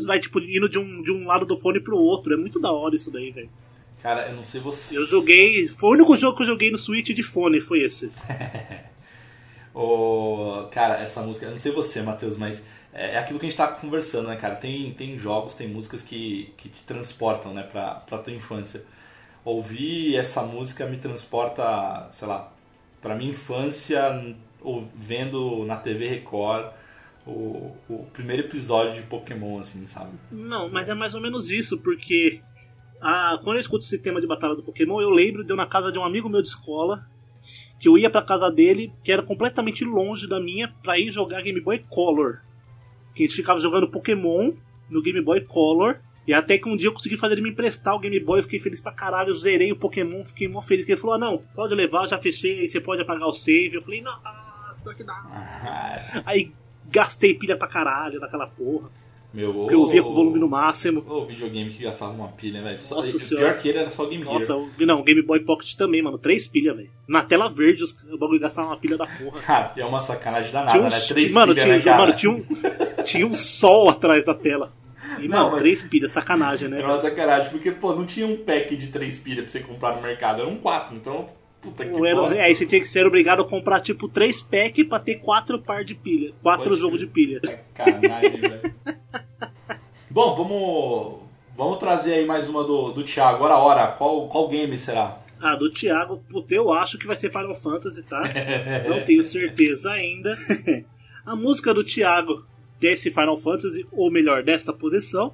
Vai, tipo, indo de um, de um lado do fone pro outro. É muito da hora isso daí, velho. Cara, eu não sei você. Eu joguei. Foi o único jogo que eu joguei no Switch de fone, foi esse. *laughs* o... Cara, essa música, eu não sei você, Matheus, mas é aquilo que a gente tá conversando, né, cara? Tem, tem jogos, tem músicas que, que te transportam, né, pra, pra tua infância. Ouvir essa música me transporta, sei lá, pra minha infância, ou vendo na TV Record o, o primeiro episódio de Pokémon, assim, sabe? Não, mas é mais ou menos isso, porque ah, quando eu escuto esse tema de batalha do Pokémon, eu lembro de eu na casa de um amigo meu de escola, que eu ia pra casa dele, que era completamente longe da minha, pra ir jogar Game Boy Color. Que a gente ficava jogando Pokémon no Game Boy Color. E até que um dia eu consegui fazer ele me emprestar o Game Boy, eu fiquei feliz pra caralho, eu zerei o Pokémon, fiquei mó feliz. Ele falou: ah, não, pode levar, já fechei, aí você pode apagar o save. Eu falei: nossa, que dá. *laughs* Aí gastei pilha pra caralho naquela porra. Meu, Eu via com o volume no máximo. O videogame que gastava uma pilha, velho. Só- Nossa senhora. pior que ele era só Game Gear. Nossa, não, o Game Boy Pocket também, mano. Três pilhas, velho. Na tela verde, os, o bagulho gastava uma pilha da porra. Cara, *laughs* é uma sacanagem danada, Tinha um, né? Três mano, pilhas, tinha, né, mano, tinha um, *laughs* tinha um sol atrás da tela. E, Não, mano, mas- três pilhas, sacanagem, né? Era uma sacanagem, porque, pô, não tinha um pack de três pilhas pra você comprar no mercado, eram quatro, então, puta que era- bosta. aí você tinha que ser obrigado a comprar, tipo, três packs pra ter quatro par de pilha. Quatro jogos de pilha. Sacanagem, velho. Bom, vamos, vamos trazer aí mais uma do, do Thiago. Agora a hora, qual, qual game será? Ah, do Thiago, puta, eu acho que vai ser Final Fantasy, tá? *laughs* Não tenho certeza ainda. *laughs* A música do Thiago desse Final Fantasy, ou melhor, desta posição,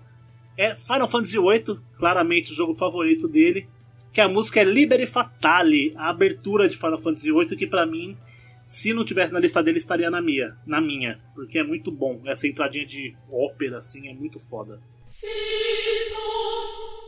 é Final Fantasy VIII, claramente o jogo favorito dele. Que a música é Liberi Fatale, a abertura de Final Fantasy VIII, que pra mim, se não tivesse na lista dele, estaria na minha, na minha, porque é muito bom. Essa entradinha de ópera, assim, é muito foda. Nossa,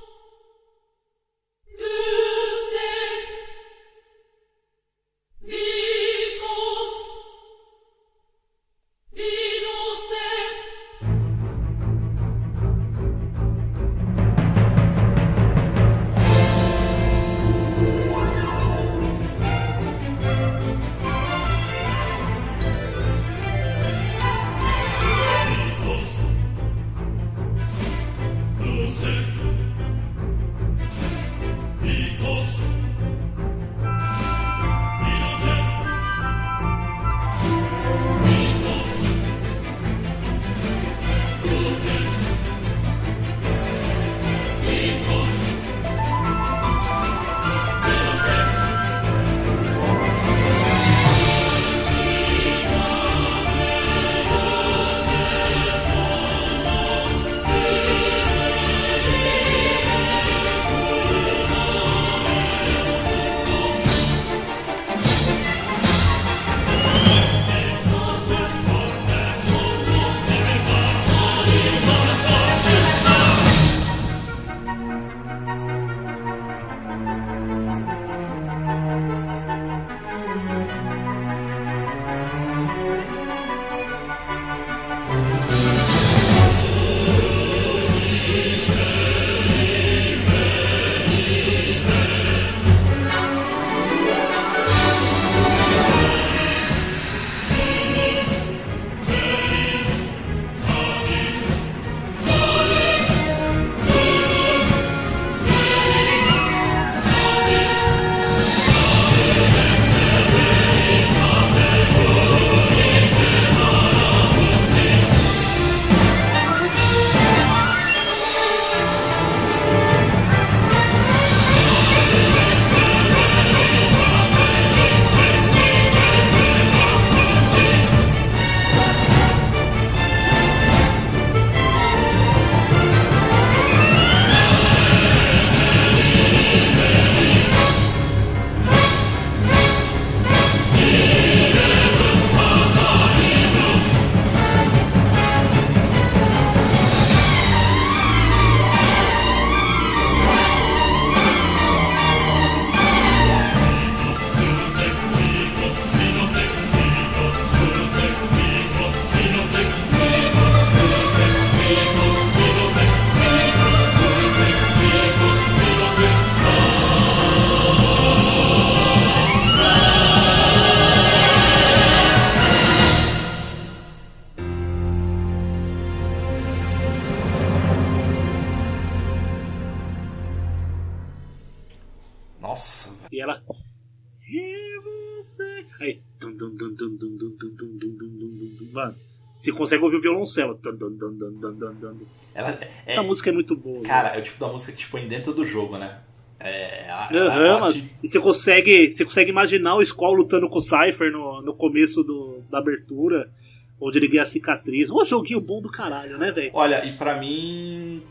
você consegue ouvir o violoncelo. Ela, é, Essa música é muito boa. Cara, é o tipo da música que te põe dentro do jogo, né? É. A, Aham, a- de- E você consegue, você consegue imaginar o Squall lutando com o Cypher no, no começo do, da abertura, onde ele ganha a cicatriz. Ô, joguinho bom do caralho, né, velho? Olha, e pra mim.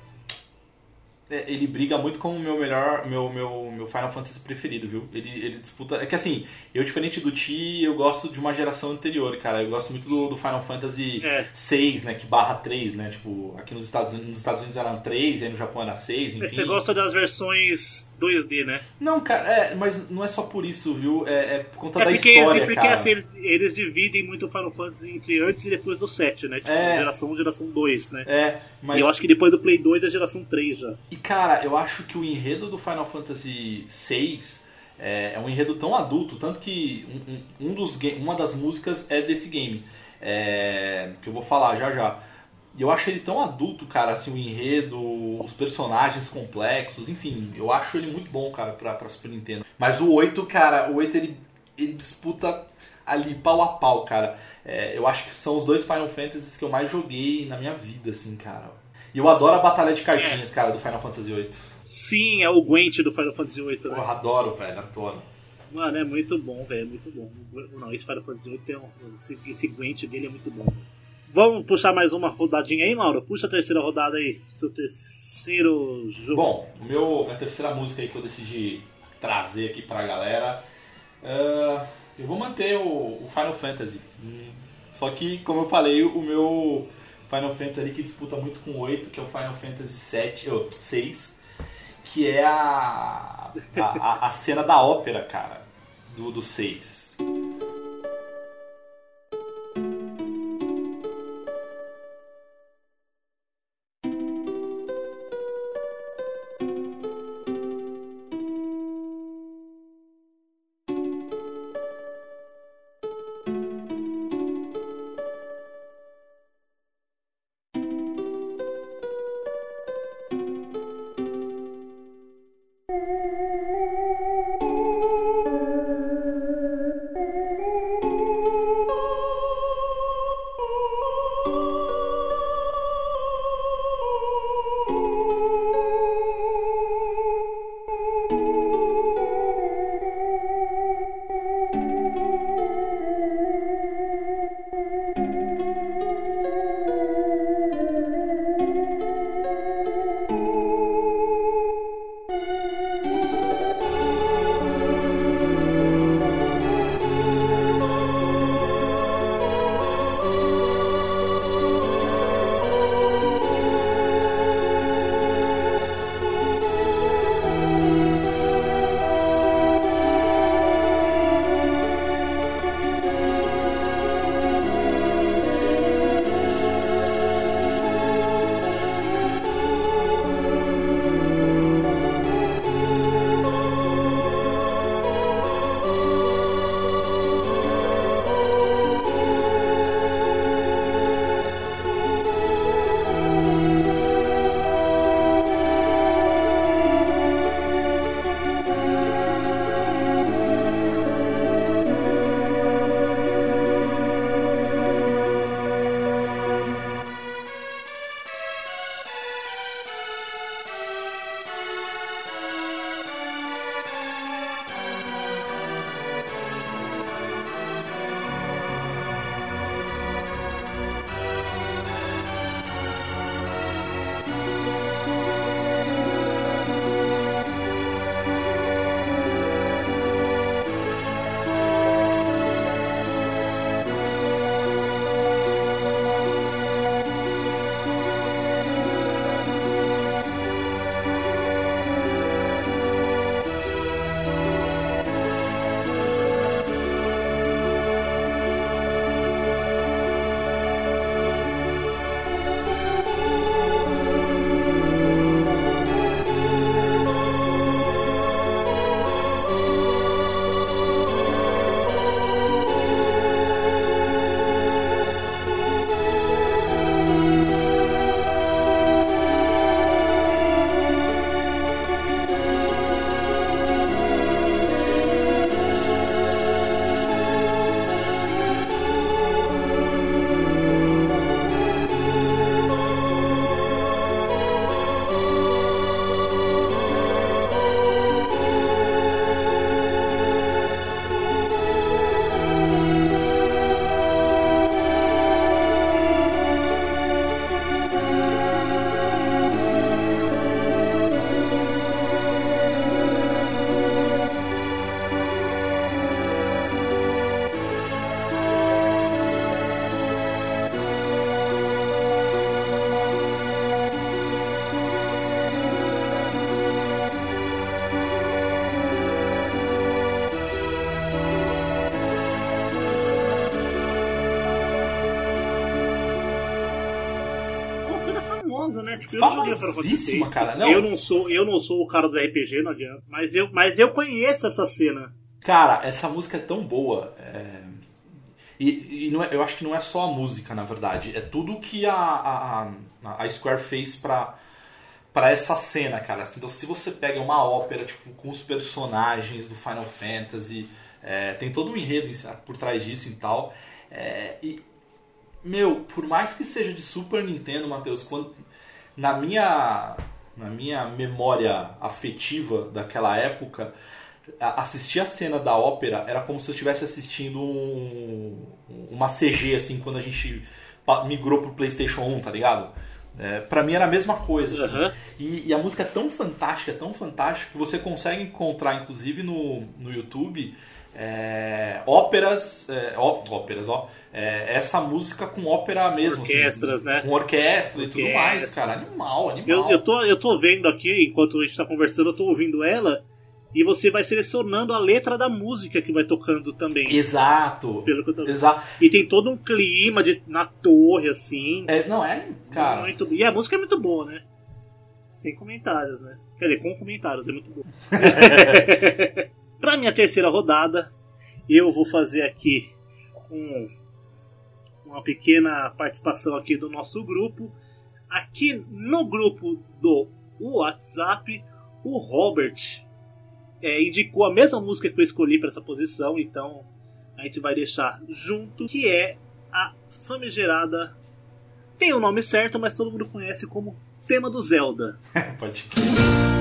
É, Ele briga muito com o meu melhor, meu, meu, meu Final Fantasy preferido, viu? Ele, ele disputa. É que assim, eu diferente do Ti, eu gosto de uma geração anterior, cara. Eu gosto muito do, do Final Fantasy É. 6, né? Que barra 3, né? Tipo, aqui nos Estados, Unidos- nos Estados Unidos eram 3, aí no Japão era 6, enfim. Você gosta das versões 2D, né? Não, cara, é, mas não é só por isso, viu? É, é por conta É da porque, história, porque cara. assim, eles, eles dividem muito o Final Fantasy entre antes e depois do 7, né? Tipo, É. geração 1 geração 2, né? É, mas... E eu acho que depois do Play 2 é geração 3 já. E cara, eu acho que o enredo do Final Fantasy VI é, é um enredo tão adulto, tanto que um, um- dos, uma das músicas é desse game, é, que eu vou falar já já. Eu acho ele tão adulto, cara, assim, o enredo, os personagens complexos, enfim, eu acho ele muito bom, cara, pra, pra Super Nintendo. Mas o 8, cara, o 8 ele, ele disputa ali pau a pau, cara. É, eu acho que são os dois Final Fantasies que eu mais joguei na minha vida, assim, cara. E eu adoro a batalha de cartinhas, cara, do Final Fantasy VIII. Sim, é o Gwent do Final Fantasy 8, né? Porra, adoro, velho, adoro. Mano, é muito bom, velho, é muito bom. Não, esse Final Fantasy 8 tem um, esse, esse Gwent dele é muito bom. Vamos puxar mais uma rodadinha aí, Mauro? Puxa a terceira rodada aí, seu terceiro jogo. Bom, o meu, minha terceira música aí que eu decidi trazer aqui pra galera, é, eu vou manter o, o Final Fantasy. Hum, Só que, como eu falei, o meu Final Fantasy ali que disputa muito com o 8, que é o Final Fantasy 7, oh, 6, que é a, a, a- a cena da ópera, cara, do, do 6. Eu Famosíssima, cara, não. Eu não sou, eu não sou o cara dos RPG, não adianta. Mas eu, mas eu conheço essa cena. Cara, essa música é tão boa. é, E, e é- eu acho que não é só a música, na verdade. É tudo que a, a, a- Square fez pra, pra essa cena, cara. Então, se você pega uma ópera tipo, com os personagens do Final Fantasy, é, tem todo um enredo por trás disso e tal. é, e, meu, por mais que seja de Super Nintendo, Matheus, quando na minha na minha memória afetiva daquela época, assistir a cena da ópera era como se eu estivesse assistindo um- uma CG assim quando a gente migrou pro PlayStation 1, tá ligado? É, pra mim era a mesma coisa. assim. Aham. E, e a música é tão fantástica, tão fantástica, que você consegue encontrar, inclusive no, no YouTube, é, óperas, é, ó- óperas, ó, é, essa música com ópera mesmo. assim, Orquestras, né? Com orquestra e tudo Orquestra. mais, cara. Animal, animal. Eu, eu, tô, eu tô vendo aqui, enquanto a gente tá conversando, eu tô ouvindo ela. E você vai selecionando a letra da música que vai tocando também. Exato. Pelo que eu tô vendo. Exato. E tem todo um clima de, na torre, assim. É, não, é, cara. Muito, e a música é muito boa, né? Sem comentários, né? Quer dizer, com comentários, é muito boa. *laughs* pra minha terceira rodada, eu vou fazer aqui um, uma pequena participação aqui do nosso grupo. Aqui no grupo do WhatsApp, o Robert é, indicou a mesma música que eu escolhi para essa posição, então a gente vai deixar junto, que é a famigerada tem o nome certo, mas todo mundo conhece como tema do Zelda. *laughs* Pode crer.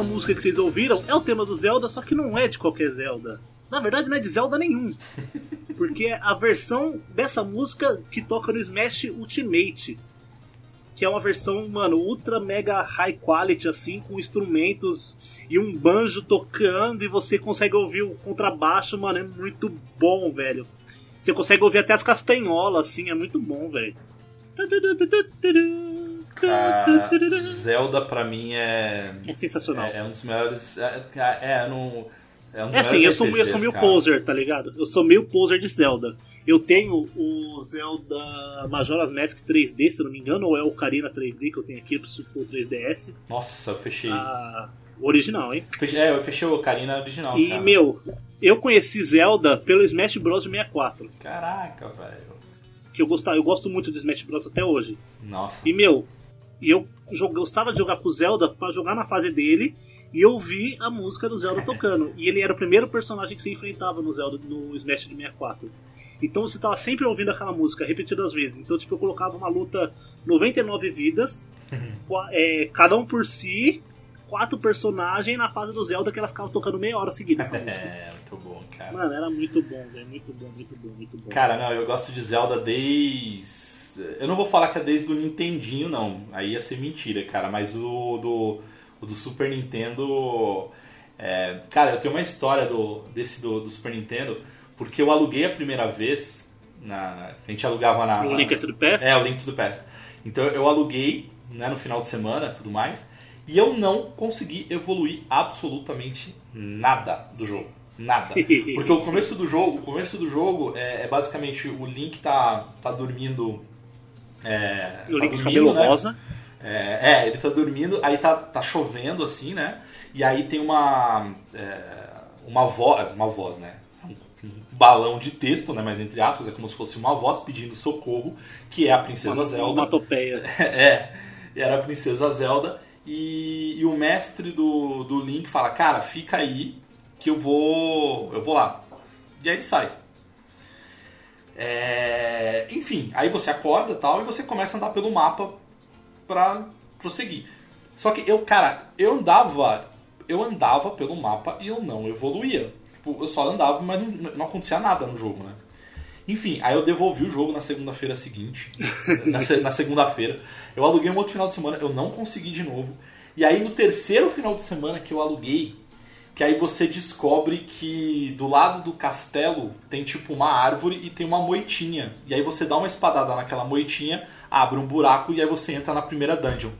Essa música que vocês ouviram é o tema do Zelda, só que não é de qualquer Zelda. Na verdade, não é de Zelda nenhum. *laughs* Porque é a versão dessa música que toca no Smash Ultimate. Que é uma versão, mano, ultra mega high quality, assim, com instrumentos e um banjo tocando e você consegue ouvir o contrabaixo, mano, é muito bom, velho. Você consegue ouvir até as castanholas, assim, é muito bom, velho. Cara, Zelda pra mim é. É sensacional. É, é um dos melhores. É, é, não. É, um dos É assim, eu sou, eu sou meio cara. poser, tá ligado? Eu sou meio poser de Zelda. Eu tenho o Zelda Majora's Mask 3D, se eu não me engano, ou é o Ocarina 3D que eu tenho aqui pro Super 3DS. Nossa, eu fechei. Ah, original, hein? Fechei- É, eu fechei o Ocarina original. E, cara. meu, eu conheci Zelda pelo Smash Bros. 64. Caraca, velho. Que eu, gostava, eu gosto muito do Smash Bros. até hoje. Nossa. E, meu, eu jog- gostava de jogar com o Zelda pra jogar na fase dele e eu vi a música do Zelda tocando. E ele era o primeiro personagem que você enfrentava no Zelda no Smash de 64. Então você tava sempre ouvindo aquela música repetidas vezes. Então, tipo, eu colocava uma luta 99 vidas, qua- é, cada um por si, quatro personagens na fase do Zelda que ela ficava tocando meia hora seguida essa *laughs* música. É, muito bom, cara. Mano, era muito bom, velho. Muito bom, muito bom, muito bom. Cara, não, eu gosto de Zelda desde. Eu não vou falar que é desde o Nintendinho, não. Aí ia ser mentira, cara. Mas o do, o do Super Nintendo. é, Cara, eu tenho uma história do, desse do, do Super Nintendo, porque eu aluguei a primeira vez. Na, a gente alugava na. O Link to the Past? É, o Link to the Past. Então eu aluguei né, no final de semana tudo mais. E eu não consegui evoluir absolutamente nada do jogo. Nada. *laughs* Porque o começo do jogo, o começo do jogo é, é basicamente o Link tá, tá dormindo. É, O tá Link de dormindo, cabelo né? rosa. É, é, ele tá dormindo, aí tá, tá chovendo assim, né? E aí tem uma. é, uma voz. Uma voz, né? Um, balão de texto, né? Mas entre aspas, é como se fosse uma voz pedindo socorro, que é a Princesa Uma Zelda. onomatopeia. *laughs* é, era a Princesa Zelda. E, e o mestre do, do Link fala, cara, fica aí que eu vou. eu vou lá. E aí ele sai. É, enfim, aí você acorda tal e você começa a andar pelo mapa pra prosseguir. Só que eu, cara, eu andava. Eu andava pelo mapa e eu não evoluía. Tipo, eu só andava, mas não, não acontecia nada no jogo, né? Enfim, aí eu devolvi o jogo na segunda-feira seguinte. *laughs* na na segunda-feira. Eu aluguei um outro final de semana, eu não consegui de novo. E aí no terceiro final de semana que eu aluguei, que aí você descobre que do lado do castelo tem tipo uma árvore e tem uma moitinha. E aí você dá uma espadada naquela moitinha, abre um buraco e aí você entra na primeira dungeon.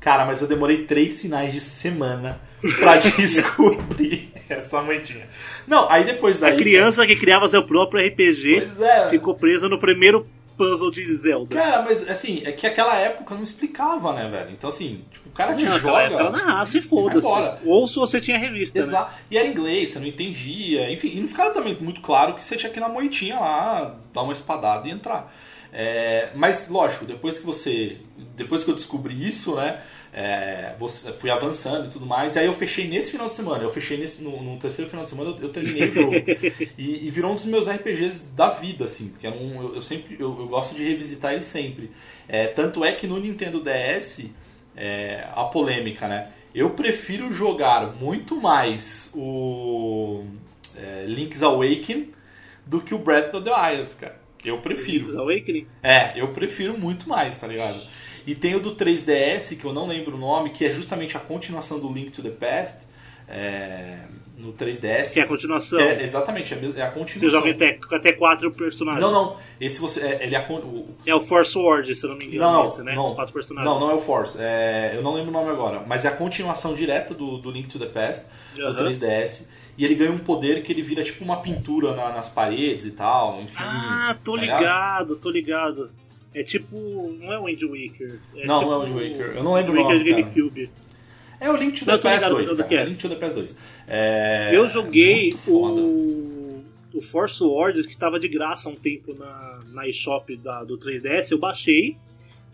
Cara, mas eu demorei três finais de semana pra *laughs* descobrir essa moitinha. Não, aí depois daí. A criança que criava seu próprio RPG é. ficou presa no primeiro puzzle de Zelda. Cara, mas assim, é que aquela época não explicava, né, velho? Então assim, tipo, o cara te Não, joga. época na raça e foda-se. Ou se você tinha revista, né? Exato. E era inglês, você não entendia. Enfim, e não ficava também muito claro que você tinha que ir na moitinha lá, dar uma espadada e entrar. É, mas, lógico, depois que você. Depois que eu descobri isso, né? é, você- fui avançando e tudo mais. E aí eu fechei nesse final de semana. Eu fechei nesse, no, no terceiro final de semana, eu, eu terminei o jogo. *laughs* e, e virou um dos meus RPGs da vida, assim. Porque era um, eu, eu sempre. Eu, eu gosto de revisitar ele sempre. É, tanto é que no Nintendo DS, é, a polêmica, né? Eu prefiro jogar muito mais o é, Link's Awakening do que o Breath of the Wild, cara. Eu prefiro. Awakening. É, eu prefiro muito mais, tá ligado? E tem o do 3DS, que eu não lembro o nome, que é justamente a continuação do Link to the Past. é, no 3DS. Que é a continuação. É, exatamente, é a é a Você continuação. joga até, até quatro personagens. Não, não. Esse você. é- ele é o- É o Force Word, se eu não me engano. não, esse, né? não, Os quatro personagens. não, não é o Force. É, eu não lembro o nome agora, mas é a continuação direta do, do Link to the Past, Aham. do 3DS. E ele ganha um poder que ele vira tipo uma pintura na- nas paredes e tal. Enfim, Ah, tô tá ligado? ligado, tô ligado. É tipo. Não é o Wind Waker. É Não, tipo não é o Wind Waker. Eu não lembro o Waker nome, cara. GameCube. É o Link to the tô ligado PS2. do cara. que é. Link to the PS2. É, Eu joguei o, o Force Wars que tava de graça há um tempo na, na eShop da, do 3DS. Eu baixei.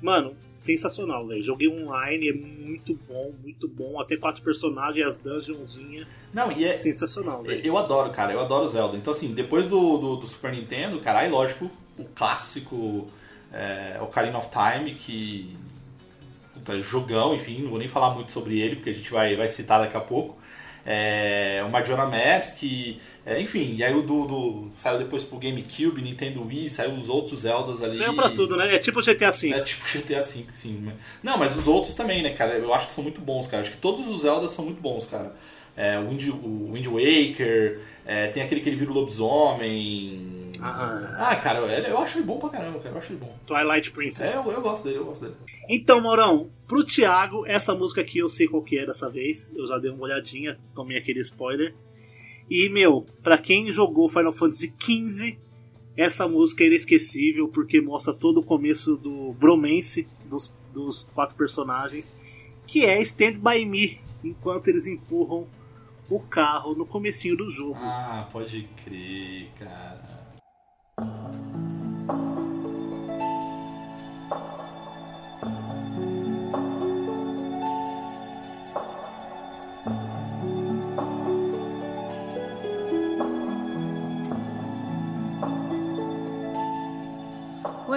Mano, sensacional, velho. Joguei online, é muito bom, muito bom. Até quatro personagens, as dungeonzinhas. Não, e é, Sensacional, velho. Eu adoro, cara, eu adoro Zelda. Então, assim, depois do, do, do Super Nintendo, cara, aí lógico, o clássico é, Ocarina of Time, que puta jogão, enfim, não vou nem falar muito sobre ele, porque a gente vai, vai citar daqui a pouco. É, o Majora Mask, é, enfim, e aí o do, do, saiu depois pro GameCube, Nintendo Wii, saiu os outros Zeldas ali. Saiu pra tudo, né? É tipo GTA V. É tipo GTA V, sim. Não, mas os outros também, né, cara? Eu acho que são muito bons, cara. Acho que todos os Zeldas são muito bons, cara. É, o, Wind, o Wind Waker, é, tem aquele que ele vira o lobisomem. Ah. Ah, cara, eu, eu acho ele bom pra caramba, cara. Eu acho ele bom. Twilight Princess. É, eu, eu gosto dele, eu gosto dele. Então, Maurão, pro Thiago, essa música aqui eu sei qual que é dessa vez. Eu já dei uma olhadinha, tomei aquele spoiler. E, meu, pra quem jogou Final Fantasy XV, essa música é inesquecível porque mostra todo o começo do bromance dos, dos quatro personagens, que é Stand By Me, enquanto eles empurram o carro no comecinho do jogo. Ah, pode crer, cara.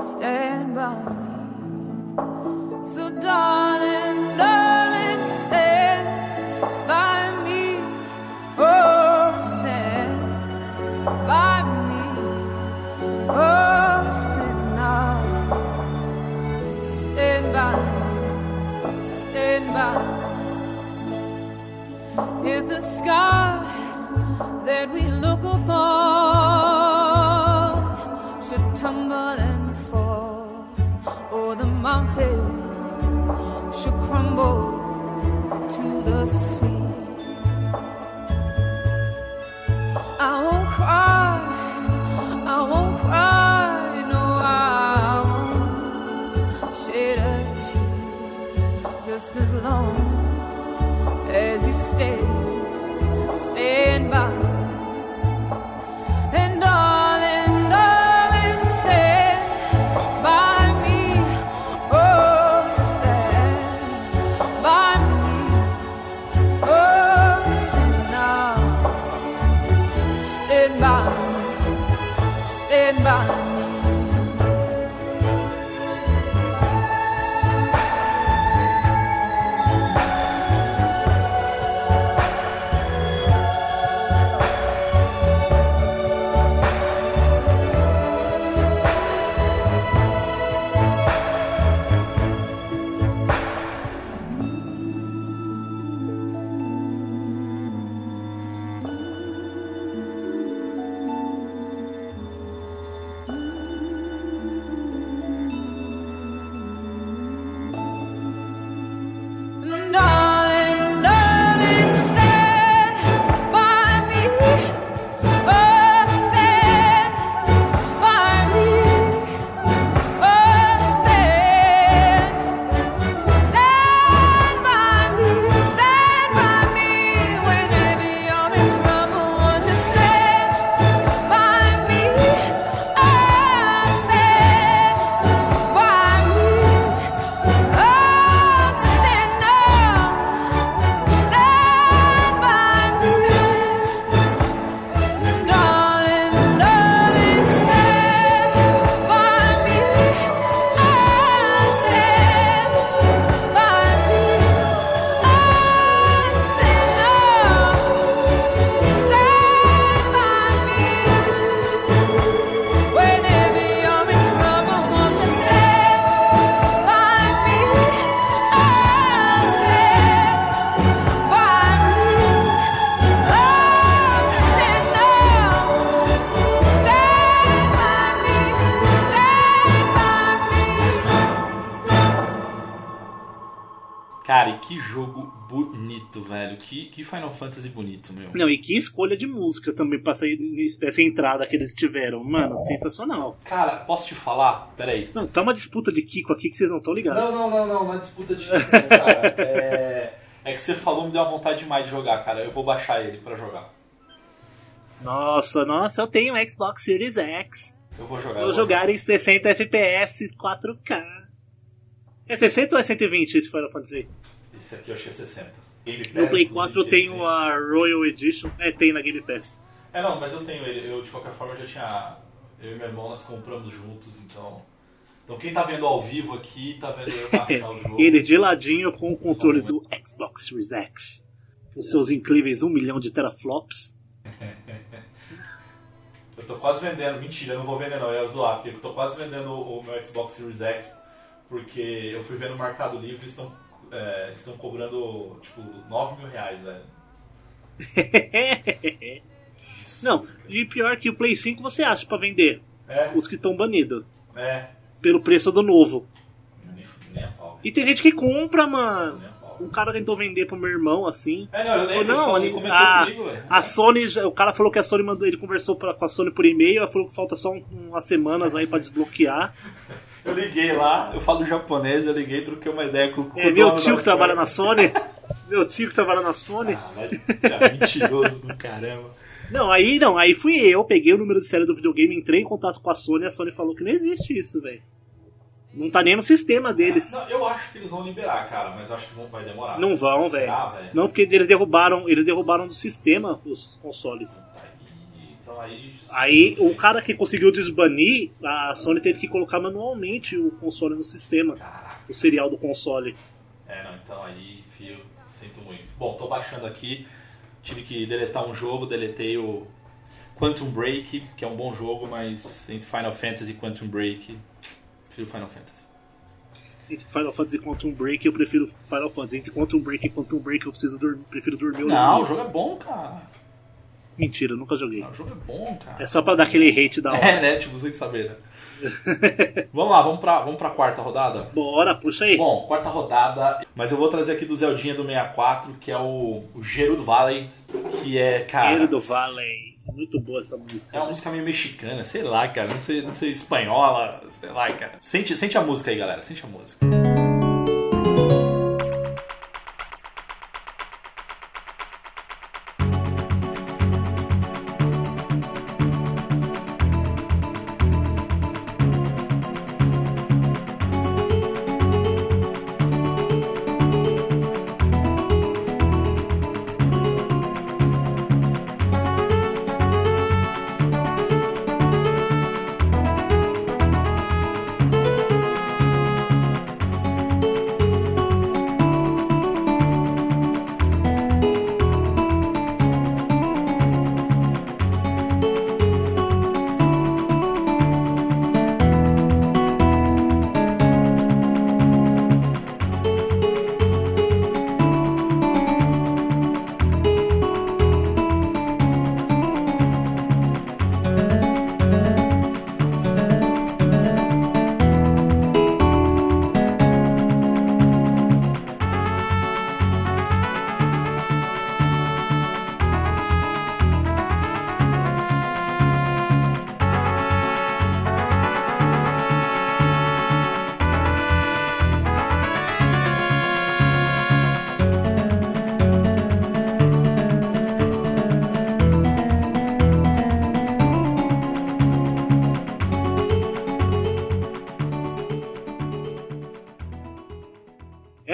stand by me. So, darling, darling, stand by me. Oh, stand by me. Oh, stand now. Stand by me. Stand by me. If the sky that we look upon to the sea. I won't cry, I won't cry, no, I won't shed a tear just as long as you stay, stand by Fantasy bonito, meu. Não, e que escolha de música também pra sair essa entrada que eles tiveram. Mano, sensacional. Cara, posso te falar? Peraí. Não, tá uma disputa de Kiko aqui que vocês não estão ligados. Não, não, não, não, não é disputa de não, cara. É, é que você falou, me deu uma vontade demais de jogar, cara. Eu vou baixar ele pra jogar. Nossa, nossa, eu tenho Xbox Series X. Eu vou jogar. vou jogar em 60 FPS 4K. É 60 ou é 120 esse Final Fantasy? Esse aqui eu achei 60. Game No Pass, Play inclusive, 4 eu tenho a Royal Edition. É, tem na Game Pass. É, não, mas eu tenho ele. Eu, de qualquer forma, já tinha. Eu e meu irmão, nós compramos juntos, então. Então, quem tá vendo ao vivo aqui, tá vendo eu baixar o *laughs* jogo. Ele de ladinho com o controle do Xbox Series X. Com seus incríveis 1 milhão de teraflops. *laughs* Eu tô quase vendendo, mentira, eu não vou vender não, eu ia zoar, porque eu tô quase vendendo o o meu Xbox Series X, porque eu fui ver no Mercado Livre, eles estão é, estão cobrando, tipo, 9 mil reais, velho. *laughs* Não, e pior que o Play 5 você acha pra vender. É, Os que estão banidos. é, Pelo preço do novo. nem, nem a pau, E tem gente que compra, mano. pau. Um cara tentou vender pro meu irmão, assim. É, não, eu lembro, não, ele, a, comigo, a Sony, o cara falou que a Sony mandou, ele conversou pra- com a Sony por e-mail, ela falou que falta só um- umas semanas aí pra desbloquear. *laughs* Eu liguei lá, eu falo japonês, eu liguei, troquei uma ideia com, com É o meu tio que trabalha na Sony. Meu tio que trabalha na Sony. Ah, vai, já, mentiroso do caramba. Não, aí não, aí fui eu, peguei o número de série do videogame, entrei em contato com a Sony e a Sony falou que não existe isso, velho. Não tá nem no sistema deles. Não, eu acho que eles vão liberar, cara, mas acho que vão, vai demorar. Não vão, velho? Não, porque eles derrubaram, eles derrubaram do sistema os consoles. Aí, o cara que conseguiu desbanir, a Sony teve que colocar manualmente o console no sistema, Caraca. o serial do console. É, não, então aí, fio, sinto muito. Bom, tô baixando aqui, tive que deletar um jogo, deletei o Quantum Break, que é um bom jogo, mas entre Final Fantasy e Quantum Break, prefiro Final Fantasy. Entre Final Fantasy e Quantum Break, eu prefiro Final Fantasy. Entre Quantum Break e Quantum Break, eu preciso dormir, prefiro dormir. Não, o jogo é bom, cara. Mentira, nunca joguei. O jogo é bom, cara. É só pra dar aquele hate da hora. É, né? Tipo, sem saber, né? *laughs* vamos lá, vamos pra, vamos pra quarta rodada? Bora, puxa aí. Bom, quarta rodada, mas eu vou trazer aqui do Zeldinha do 64, que é o, o Gerudo Valley, que é, cara... Dinheiro do Valley. Muito boa essa música. É uma música meio mexicana, sei lá, cara. Não sei, não sei espanhola, sei lá, cara. Sente, sente a música aí, galera. Sente a música.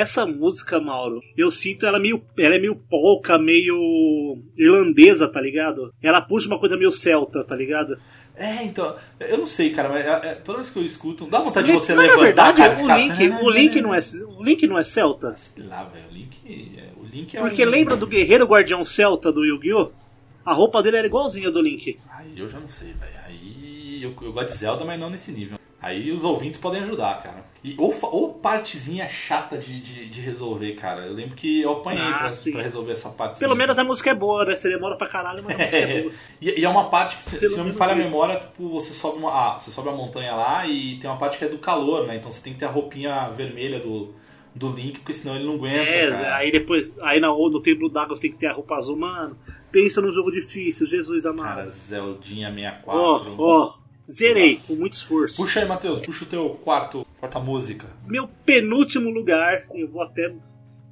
Essa música, Mauro, eu sinto ela meio. Ela é meio polca, meio irlandesa, tá ligado? Ela puxa uma coisa meio celta, tá ligado? É, então, eu não sei, cara, mas é- é- toda vez que eu escuto, dá vontade de você Mas, levantar, na verdade, cara, o, ficar- Link, o, Link não é, o Link não é celta? Sei lá, velho, o Link, é- o Link é Porque um... lembra do Guerreiro Guardião Celta do Yu-Gi-Oh? A roupa dele era igualzinha do Link. Aí eu já não sei, velho. Aí eu, eu gosto de Zelda, mas não nesse nível. Aí os ouvintes podem ajudar, cara. E, ou, ou partezinha chata de, de, de resolver, cara. Eu lembro que eu apanhei Ah, pra, pra resolver essa parte. Pelo menos a música é boa, né? Você demora pra caralho, mas a música é *laughs* É, boa. e, e é uma parte que, se, se não me falha a memória, tipo, você sobe, uma, ah, você sobe a montanha lá e tem uma parte que é do calor, né? Então você tem que ter a roupinha vermelha do, do Link, porque senão ele não aguenta. É, cara. aí depois, aí na, no Templo d'Água você tem que ter a roupa azul, mano. Pensa num jogo difícil, Jesus amado. Cara, Zeldinha 64. Ó, ó, zerei com muito esforço. Puxa aí, Matheus, puxa o teu quarto, quarta música. Meu penúltimo lugar, eu vou até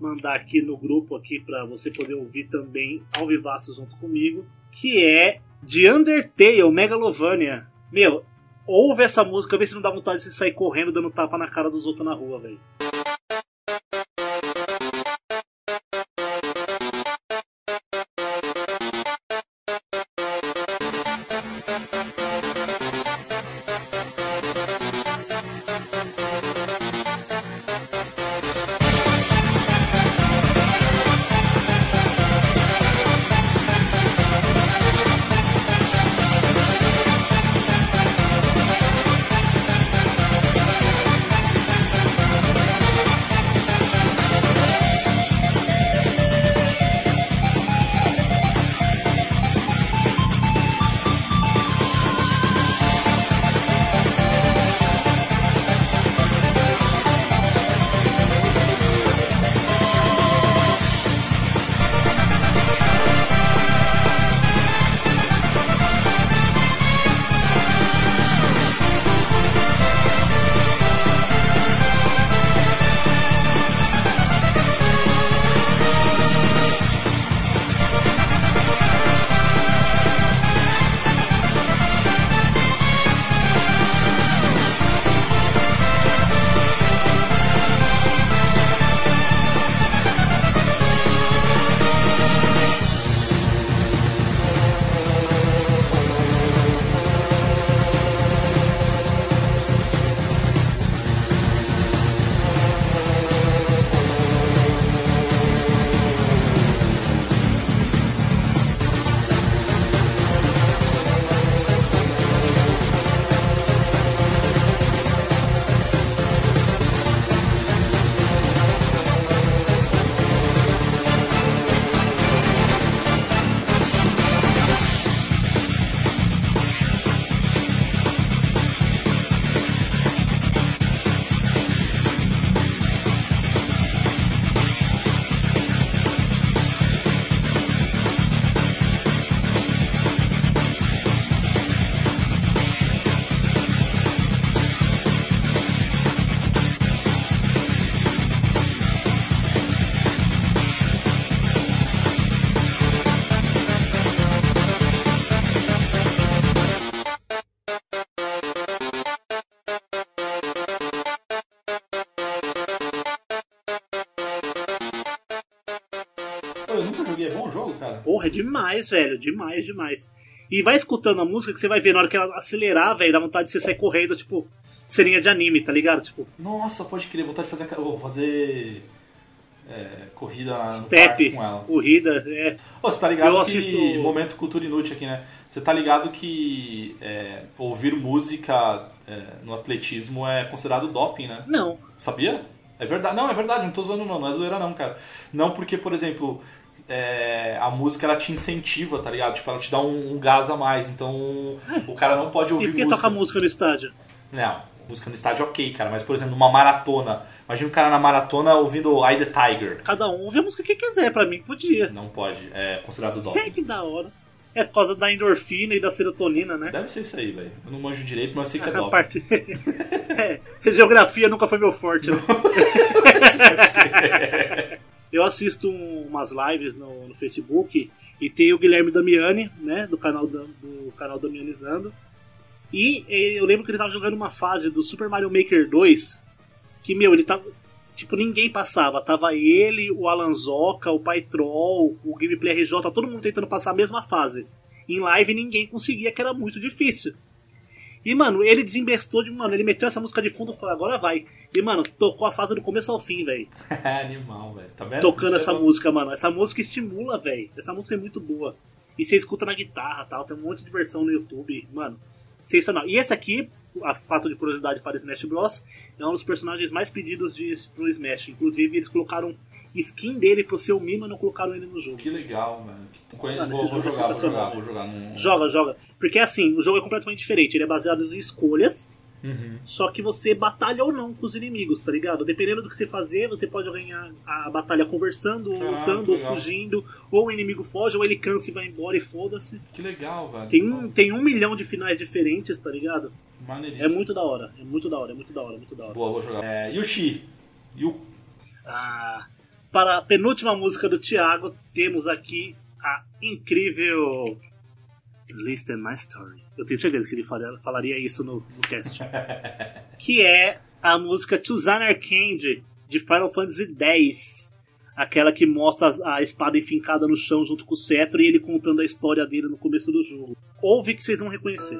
mandar aqui no grupo aqui para você poder ouvir também ao vivaço junto comigo, que é de Undertale, Megalovania. Meu, ouve essa música, vê se não dá vontade de você sair correndo dando tapa na cara dos outros na rua, velho. Demais, velho. Demais, demais. E vai escutando a música que você vai ver na hora que ela acelerar, velho, dá vontade de você sair correndo, tipo, serinha de anime, tá ligado? Tipo, Nossa, pode crer, vontade de fazer, vou fazer é, corrida step, com ela. corrida, é. Ô, você tá ligado Eu que... assisto- Momento cultura inútil aqui, né? Você tá ligado que é, ouvir música é, no atletismo é considerado doping, né? Não. Sabia? É verdade. Não, é verdade, não tô zoando não, não é zoeira não, cara. Não porque, por exemplo, é, a música ela te incentiva, tá ligado? Tipo, ela te dá um, um gás a mais. Então o cara não pode E ouvir por que música. toca música no estádio? Não, música no estádio ok, cara. Mas, por exemplo, numa maratona. Imagina um cara na maratona ouvindo Eye the Tiger. Cada um ouve a música que quiser, pra mim podia. Não pode, é considerado É doping. que da hora. É por causa da endorfina e da serotonina, né? Deve ser isso aí, velho. Eu não manjo direito, mas eu sei que é doping. parte. *laughs* *laughs* é, geografia nunca foi meu forte, né? *laughs* Eu assisto um- umas lives no, no Facebook e tem o Guilherme Damiani, né? Do canal, da- do canal Damianizando. E eu lembro que ele tava jogando uma fase do Super Mario Maker 2 que, meu, ele tava. Tipo, ninguém passava. Tava ele, o Alanzoca, o Pai Troll, o Gameplay RJ, todo mundo tentando passar a mesma fase. Em live ninguém conseguia, que era muito difícil. E, mano, ele desembestou de. Mano, ele meteu essa música de fundo e falou, agora vai. E, mano, tocou a fase do começo ao fim, velho. *laughs* Animal, velho. Tá vendo? Tocando é essa música, mano. Essa música estimula, velho. Essa música é muito boa. E você escuta na guitarra tal. Tem um monte de versão no YouTube. Mano, sensacional. E esse aqui, a fato de curiosidade para Smash Bros. É um dos personagens mais pedidos de, pro Smash. Inclusive, eles colocaram skin dele pro seu mimo e não colocaram ele no jogo. Que legal, mano. Conhe- Mano, vou, vou jogo é jogar, vou jogar, vou jogar. Num... Joga, joga. Porque assim, o jogo é completamente diferente. Ele é baseado em escolhas. Só que você batalha ou não com os inimigos, tá ligado? Dependendo do que você fazer, você pode ganhar a batalha conversando, ou Caraca, lutando, ou fugindo, ou o inimigo foge, ou ele cansa e vai embora e foda-se. Que legal, velho. Tem um, tem um milhão de finais diferentes, tá ligado? Maneiríssimo. É muito da hora, é muito da hora, é muito da hora, é muito da hora. Boa, vou jogar. É, Yushi. Yu... Ah, para a penúltima música do Thiago, temos aqui a incrível Listen My Story. Eu tenho certeza que ele falaria isso no, no cast. *laughs* que é a música Tuzan Arcade de Final Fantasy X. Aquela que mostra a a espada enfincada no chão junto com o cetro e ele contando a história dele no começo do jogo. Ouve que vocês vão reconhecer.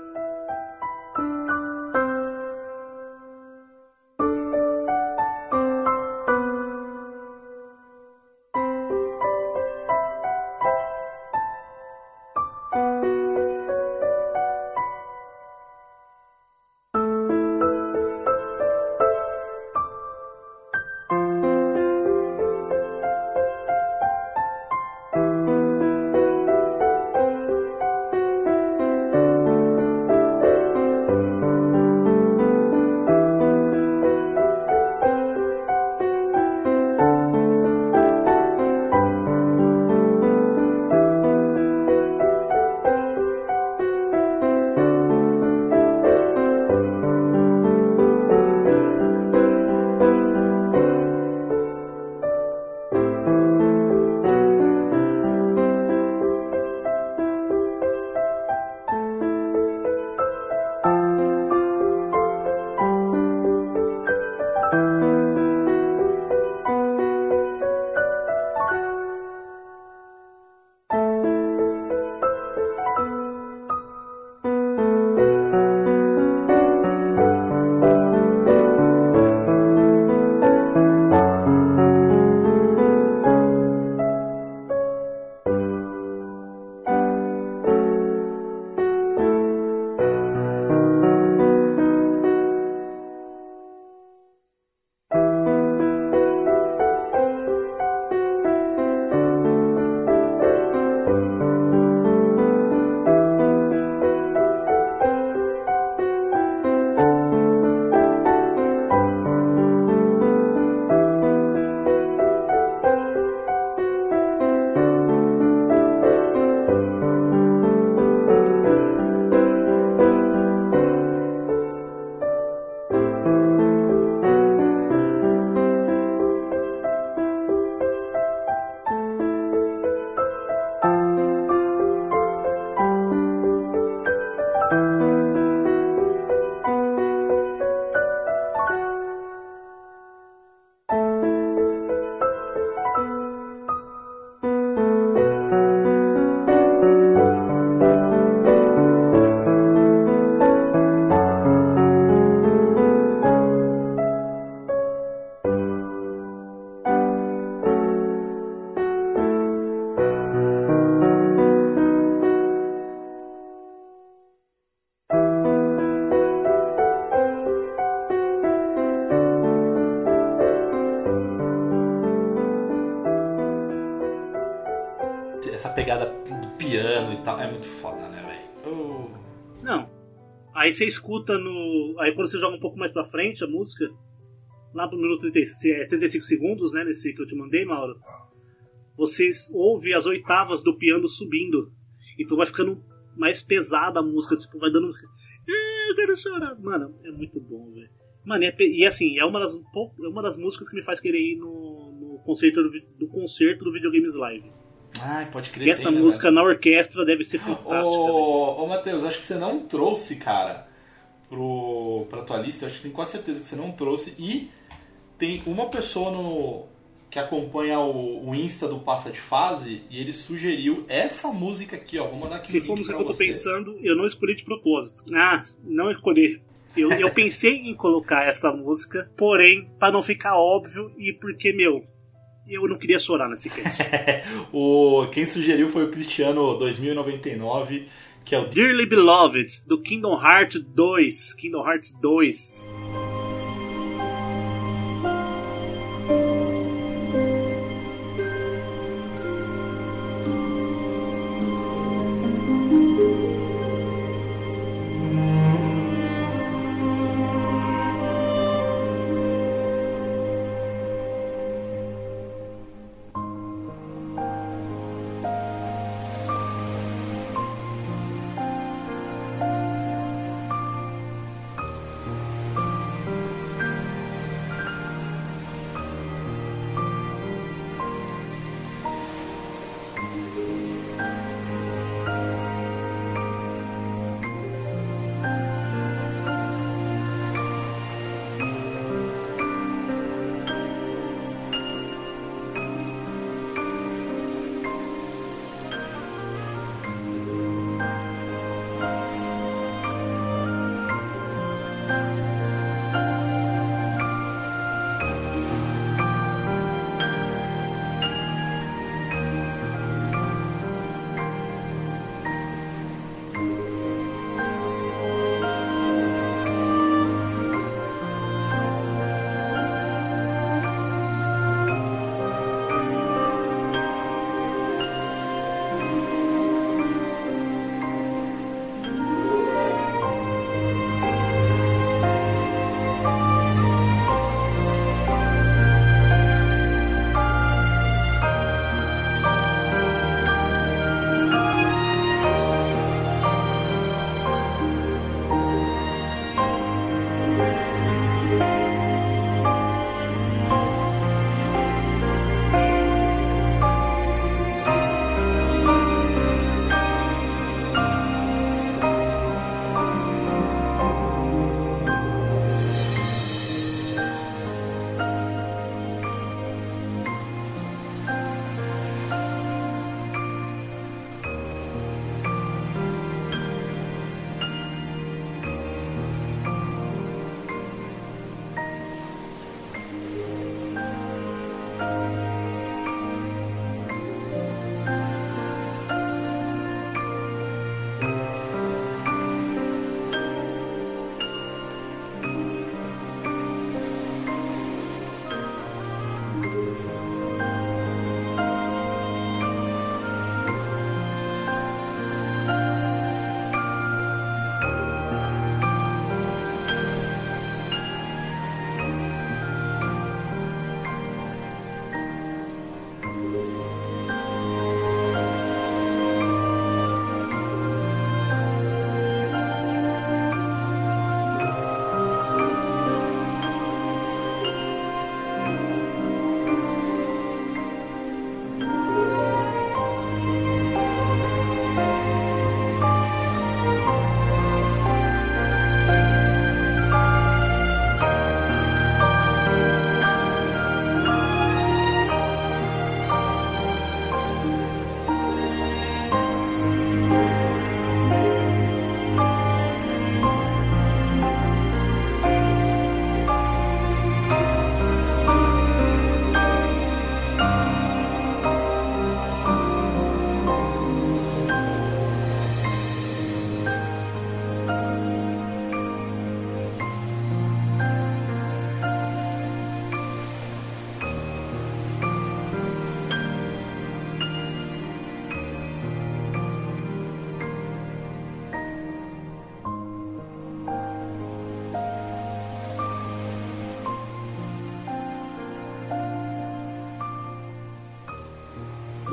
Aí você escuta no. Aí quando você joga um pouco mais pra frente a música, lá pro minuto 35, é, 35 segundos, né? Nesse que eu te mandei, Mauro. Você ouve as oitavas do piano subindo. Então vai ficando mais pesada a música, tipo, vai dando. "Ah, Eu quero chorar. Mano, é muito bom, velho. Mano, e, é e assim, é uma, das, é uma das músicas que me faz querer ir no, no concerto do, do concerto do Videogames Live. Ai, pode crer. E essa tem, né, música na orquestra deve ser fantástica. Ô, ô Matheus, acho que você não trouxe, cara, pro, pra tua lista. Eu acho que tenho quase certeza que você não trouxe. E tem uma pessoa no que acompanha o, o Insta do Passa de Fase e ele sugeriu essa música aqui, ó. Vou mandar aqui Se for link música que eu tô você. pensando, eu não escolhi de propósito. Ah, não escolhi. Eu, eu pensei em colocar essa música, porém, pra não ficar óbvio e porque, meu, eu não queria chorar nesse cast. *laughs* O, quem sugeriu foi o Cristiano 2099, que é o Dearly Beloved, do Kingdom Hearts 2. Kingdom Hearts 2.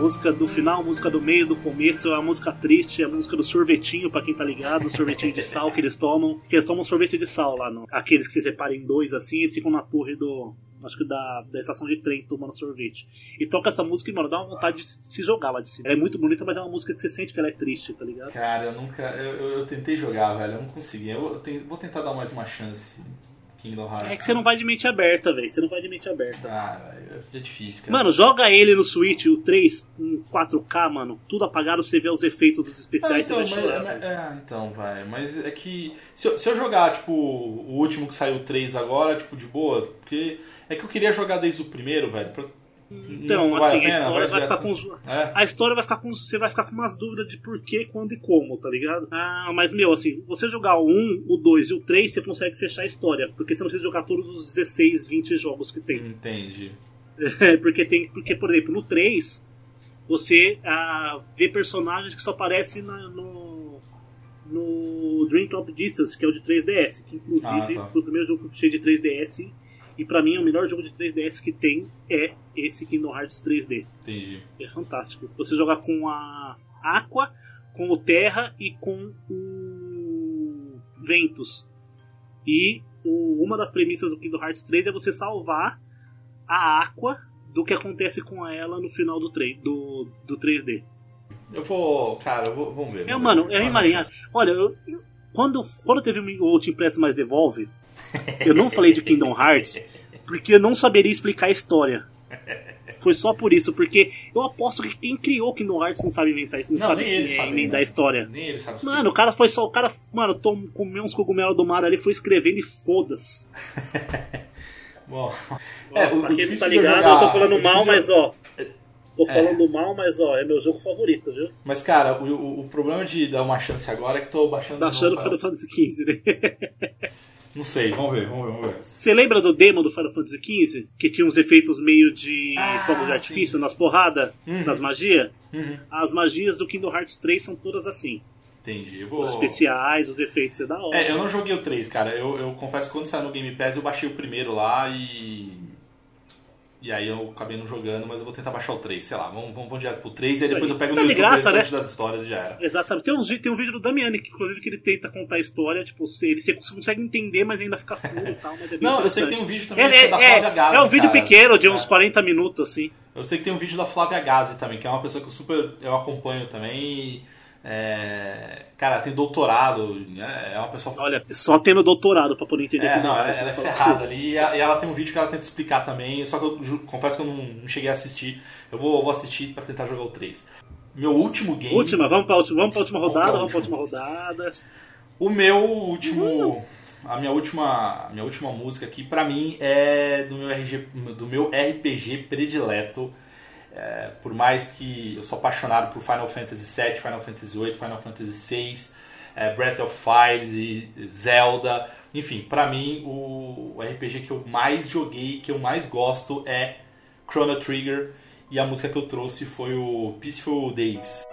Música do final, música do meio, do começo, a música triste, a música do sorvetinho, pra quem tá ligado, o sorvetinho de sal que eles tomam. Que eles tomam sorvete de sal lá, aqueles que se separam em dois assim, eles ficam na torre do. Acho que da, da estação de trem tomando sorvete. E toca essa música e, mano, dá uma vontade de se jogar lá de cima. Ela é muito bonita, mas é uma música que você sente que ela é triste, tá ligado? Cara, eu nunca. Eu, eu, eu tentei jogar, velho, eu não consegui. Eu ten- vou tentar dar mais uma chance. Kingdom Hearts. É que você não vai de mente aberta, velho. Você não vai de mente aberta. Ah, é difícil, cara. Mano, joga ele no Switch, o 3, em 4K, mano. Tudo apagado pra você ver os efeitos dos Ah, especiais então, você vai mas, chorar. mas- é, então, vai. Mas é que. Se eu, se eu jogar, tipo, o último que saiu 3 agora, tipo, de boa, porque. É que eu queria jogar desde o primeiro, velho. pra- Então, assim, a, história vai ficar com os. É. A história vai ficar com. Você vai ficar com umas dúvidas de por quê, quando e como, tá ligado? Ah, mas meu, assim, você jogar o 1, o 2 e o 3, você consegue fechar a história. Porque você não precisa jogar todos os 16, 20 jogos que tem. Entendi. *laughs* É, porque tem. Porque, por exemplo, no 3, você ah, vê personagens que só aparecem na- no. No Drink of Distance, que é o de 3DS, que inclusive Ah, tá. foi o primeiro jogo que eu puxei de 3DS. E pra mim, o melhor jogo de 3DS que tem é esse Kingdom Hearts 3D. Entendi. É fantástico. Você jogar com a Aqua, com o Terra e com o Ventus. E o- uma das premissas do Kingdom Hearts 3 é você salvar a Aqua do que acontece com ela no final do, 3, do, do 3D. Eu vou. Cara, eu vou, vamos ver. É, mano, é emaranhado. Olha, eu- eu- quando, quando teve o Team Press mais Devolve, eu não falei de Kingdom Hearts porque eu não saberia explicar a história. Foi só por isso, porque eu aposto que quem criou Kingdom Hearts não sabe inventar isso, não, Não, sabe nem ele é, sabe, emendar né? a história. Nem ele sabe Mano, o cara foi só. O cara, mano, tom, comeu uns cogumelos do mar ali, foi escrevendo e foda-se. *laughs* Bom. É, o, pra o quem não tá ligado, jogar- eu tô falando o mal, mas ó. Tô É. falando mal, mas ó, é meu jogo favorito, viu? Mas, cara, o, o, o problema de dar uma chance agora é que tô baixando. Achando novo, Final Fantasy XV, né? *laughs* Não sei, vamos ver, vamos ver, vamos ver. Você lembra do demo do Final Fantasy XV? Que tinha uns efeitos meio de Ah, fogo de artifício nas porradas, Uhum. nas magias? Uhum. As magias do Kingdom Hearts 3 são todas assim. Entendi. Vou. Os especiais, os efeitos, é da hora. É, eu não joguei o 3, cara. Eu, eu confesso que quando saiu no Game Pass eu baixei o primeiro lá e. E aí eu acabei não jogando, mas eu vou tentar baixar o 3, sei lá. Vamos, vamos, vamos direto pro 3 e aí depois aí. eu pego Tá no de YouTube graça, o né? das histórias e já era. Exatamente. Tem um, vi- tem um vídeo do Damiani, que inclusive que ele tenta contar a história, tipo, você, ele você consegue entender, mas ainda fica furo e tal, mas é bem Não, eu sei que tem um vídeo também É, é da é, Flávia é, Gazi. é um vídeo cara. pequeno, de uns 40 minutos, assim. Eu sei que tem um vídeo da Flávia Gazi também, que é uma pessoa que eu super eu acompanho também. e, é, cara, tem doutorado, né? é uma pessoa Olha, só tendo doutorado pra poder entender É, não, ela, que ela é ferrada ali e ela tem um vídeo que ela tenta explicar também, só que eu confesso que eu não, cheguei a assistir. Eu vou, eu vou assistir pra tentar jogar o 3. Meu último game. Última, vamos pra última, vamos pra última rodada, vamos pra última. última rodada. O meu último. A minha última, a minha última música aqui, pra mim, é do meu, RG, do meu RPG predileto. É, por mais que eu sou apaixonado por Final Fantasy VII, Final Fantasy VIII, Final Fantasy VI, é, Breath of Fire, Zelda. Enfim, pra mim, o RPG que eu mais joguei, que eu mais gosto é Chrono Trigger. E a música que eu trouxe foi o Peaceful Days.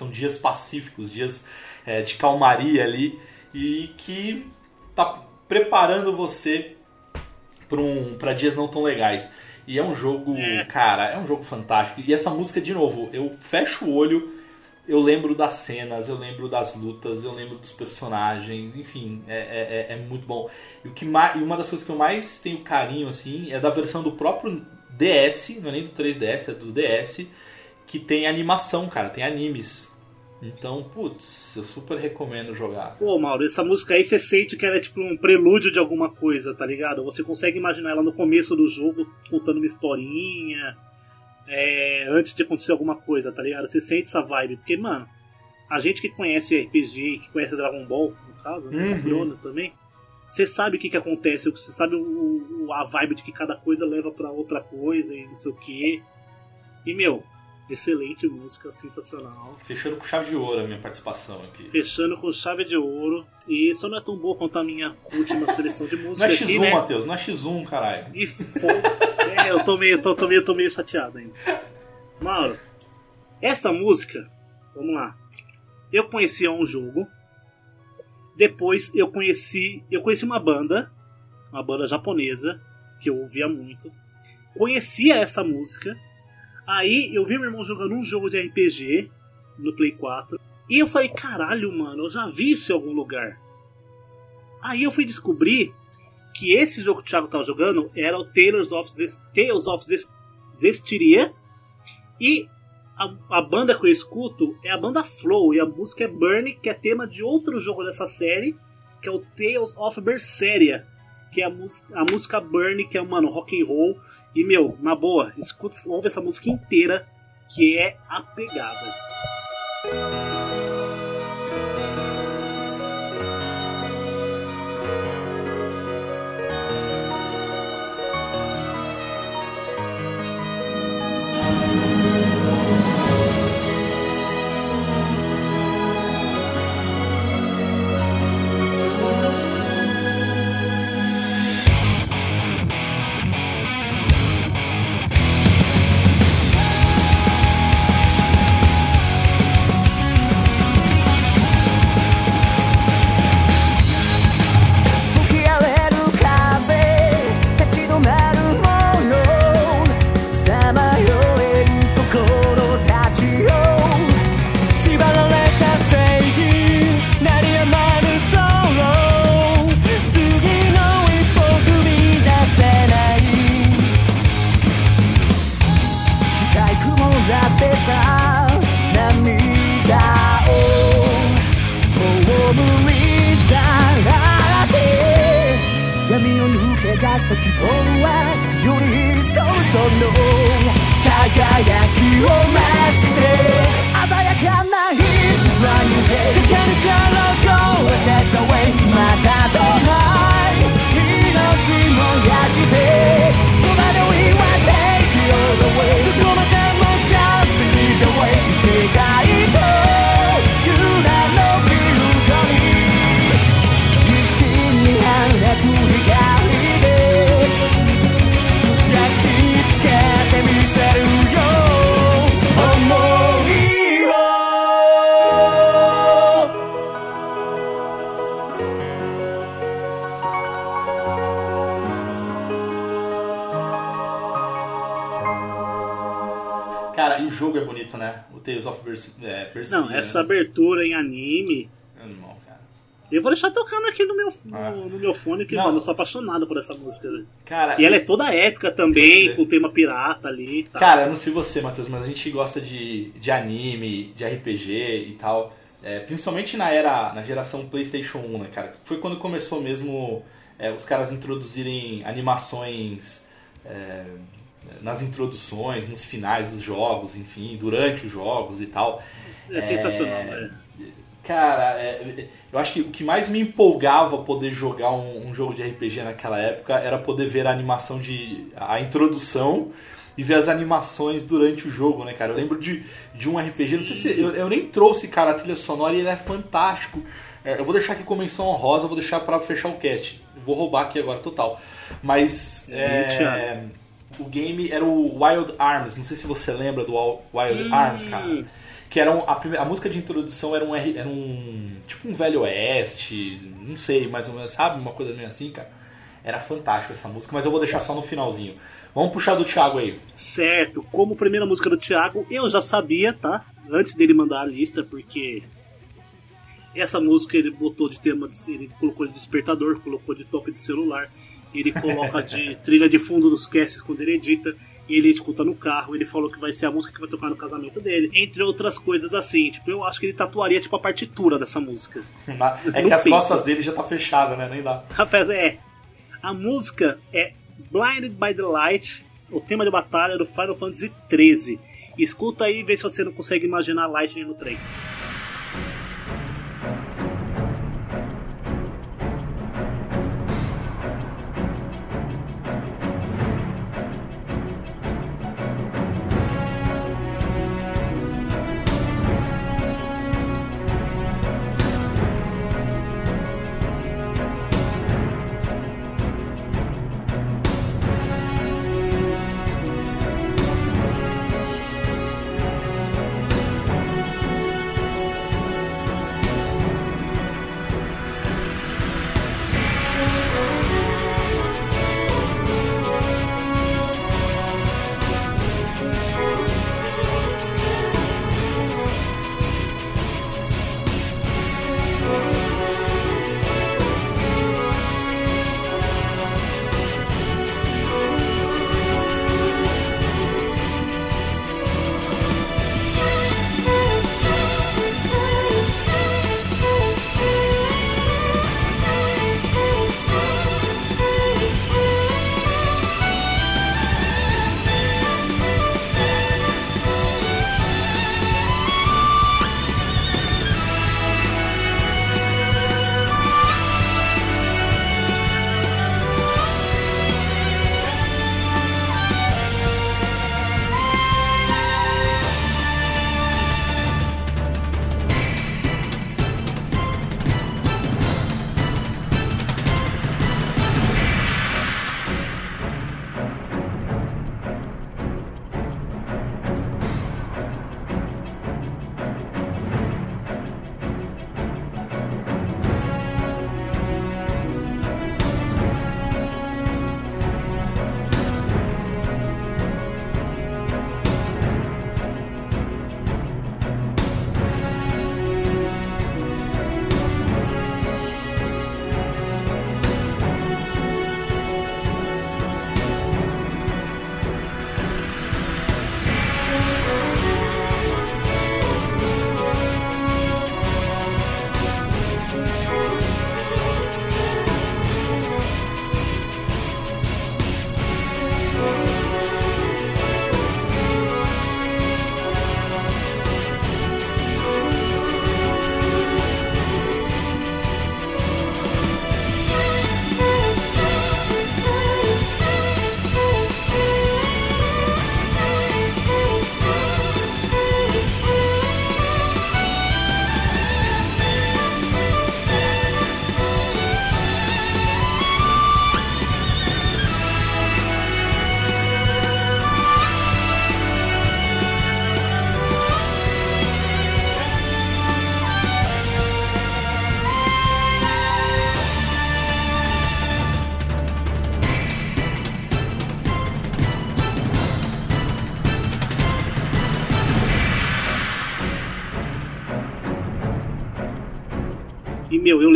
São dias pacíficos, dias é, de calmaria ali e que tá preparando você para um, pra dias não tão legais. E é um jogo, É. cara, é um jogo fantástico. E essa música, de novo, eu fecho o olho, eu lembro das cenas, eu lembro das lutas, eu lembro dos personagens, enfim, é, é, é- é muito bom. E, o que mais, e uma das coisas que eu mais tenho carinho, assim, é da versão do próprio DS, não é nem do 3DS, é do DS, que tem animação, cara, tem animes. Então, putz, eu super recomendo jogar. Pô, Mauro, essa música aí você sente que ela é tipo um prelúdio de alguma coisa, tá ligado? Você consegue imaginar ela no começo do jogo contando uma historinha, é, antes de acontecer alguma coisa, tá ligado? Você sente essa vibe, porque, mano, a gente que conhece RPG, que conhece Dragon Ball, no caso, né? Uhum. Chrono também, você sabe o que que acontece, você sabe o, o- a vibe de que cada coisa leva pra outra coisa e não sei o que. E, meu, excelente música, sensacional. Fechando com chave de ouro a minha participação aqui. Fechando com chave de ouro. E só não é tão boa quanto a minha última seleção de *laughs* Não música é aqui, X1, né? Matheus, não é X1, caralho. E fo... *laughs* é, eu tô meio, tô, tô meio, tô meio chateado ainda. Mauro, essa música, vamos lá. Eu conhecia um jogo. Depois eu conheci, eu conheci uma banda, uma banda japonesa que eu ouvia muito. Conhecia essa música. Aí eu vi meu irmão jogando um jogo de RPG no Play 4. E eu falei, caralho, mano, eu já vi isso em algum lugar. Aí eu fui descobrir que esse jogo que o Thiago tava jogando era o Tales of, Zes- Tales of Zes- Zestiria. E a, a banda que eu escuto é a banda Flow. E a música é Burn, que é tema de outro jogo dessa série, que é o Tales of Berseria. Que é a, mus- a música Burn, que é, mano, rock and roll. E, meu, na boa, escuta, ouve essa música inteira, que é a pegada. Que Não. mano, eu sou apaixonado por essa música. velho. Cara, E ela é toda épica também, com o tema pirata ali. Tá? Cara, eu não sei você, Matheus, mas a gente gosta de, de anime, de RPG e tal. É, principalmente na era, na geração PlayStation 1, né, cara? Foi quando começou mesmo é, os caras introduzirem animações é, nas introduções, nos finais dos jogos, enfim, durante os jogos e tal. é sensacional, velho. Cara, é, eu acho que o que mais me empolgava poder jogar um, um jogo de RPG naquela época era poder ver a animação de. a introdução e ver as animações durante o jogo, né, cara? Eu lembro de, de um RPG, não sei se. Eu, eu nem trouxe, cara, a trilha sonora e ele é fantástico. É, eu vou deixar aqui com menção honrosa, vou deixar pra fechar o cast. Vou roubar aqui agora, total. Mas. É, É, o game era o Wild Arms. Não sei se você lembra do Wild Hum. Arms, cara. Que era um- a, primeira, a música de introdução era um, era um. Tipo um Velho Oeste. Não sei, mais ou menos, sabe? Uma coisa meio assim, cara. Era fantástico essa música, mas eu vou deixar só no finalzinho. Vamos puxar do Thiago aí. Certo, como primeira música do Thiago, eu já sabia, tá? Antes dele mandar a lista, porque essa música ele botou de tema, de, ele colocou de despertador, colocou de toque de celular, ele coloca de *laughs* trilha de fundo dos casts quando ele edita, e ele escuta no carro, ele falou que vai ser a música que vai tocar no casamento dele, entre outras coisas assim. Tipo, eu acho que ele tatuaria tipo a partitura dessa música. *laughs* É que as costas dele já tá fechada, né? Nem dá. Rafael, é. A música é Blinded by the Light, o tema de batalha do Final Fantasy XIII. Escuta aí e vê se você não consegue imaginar Lightning no trem.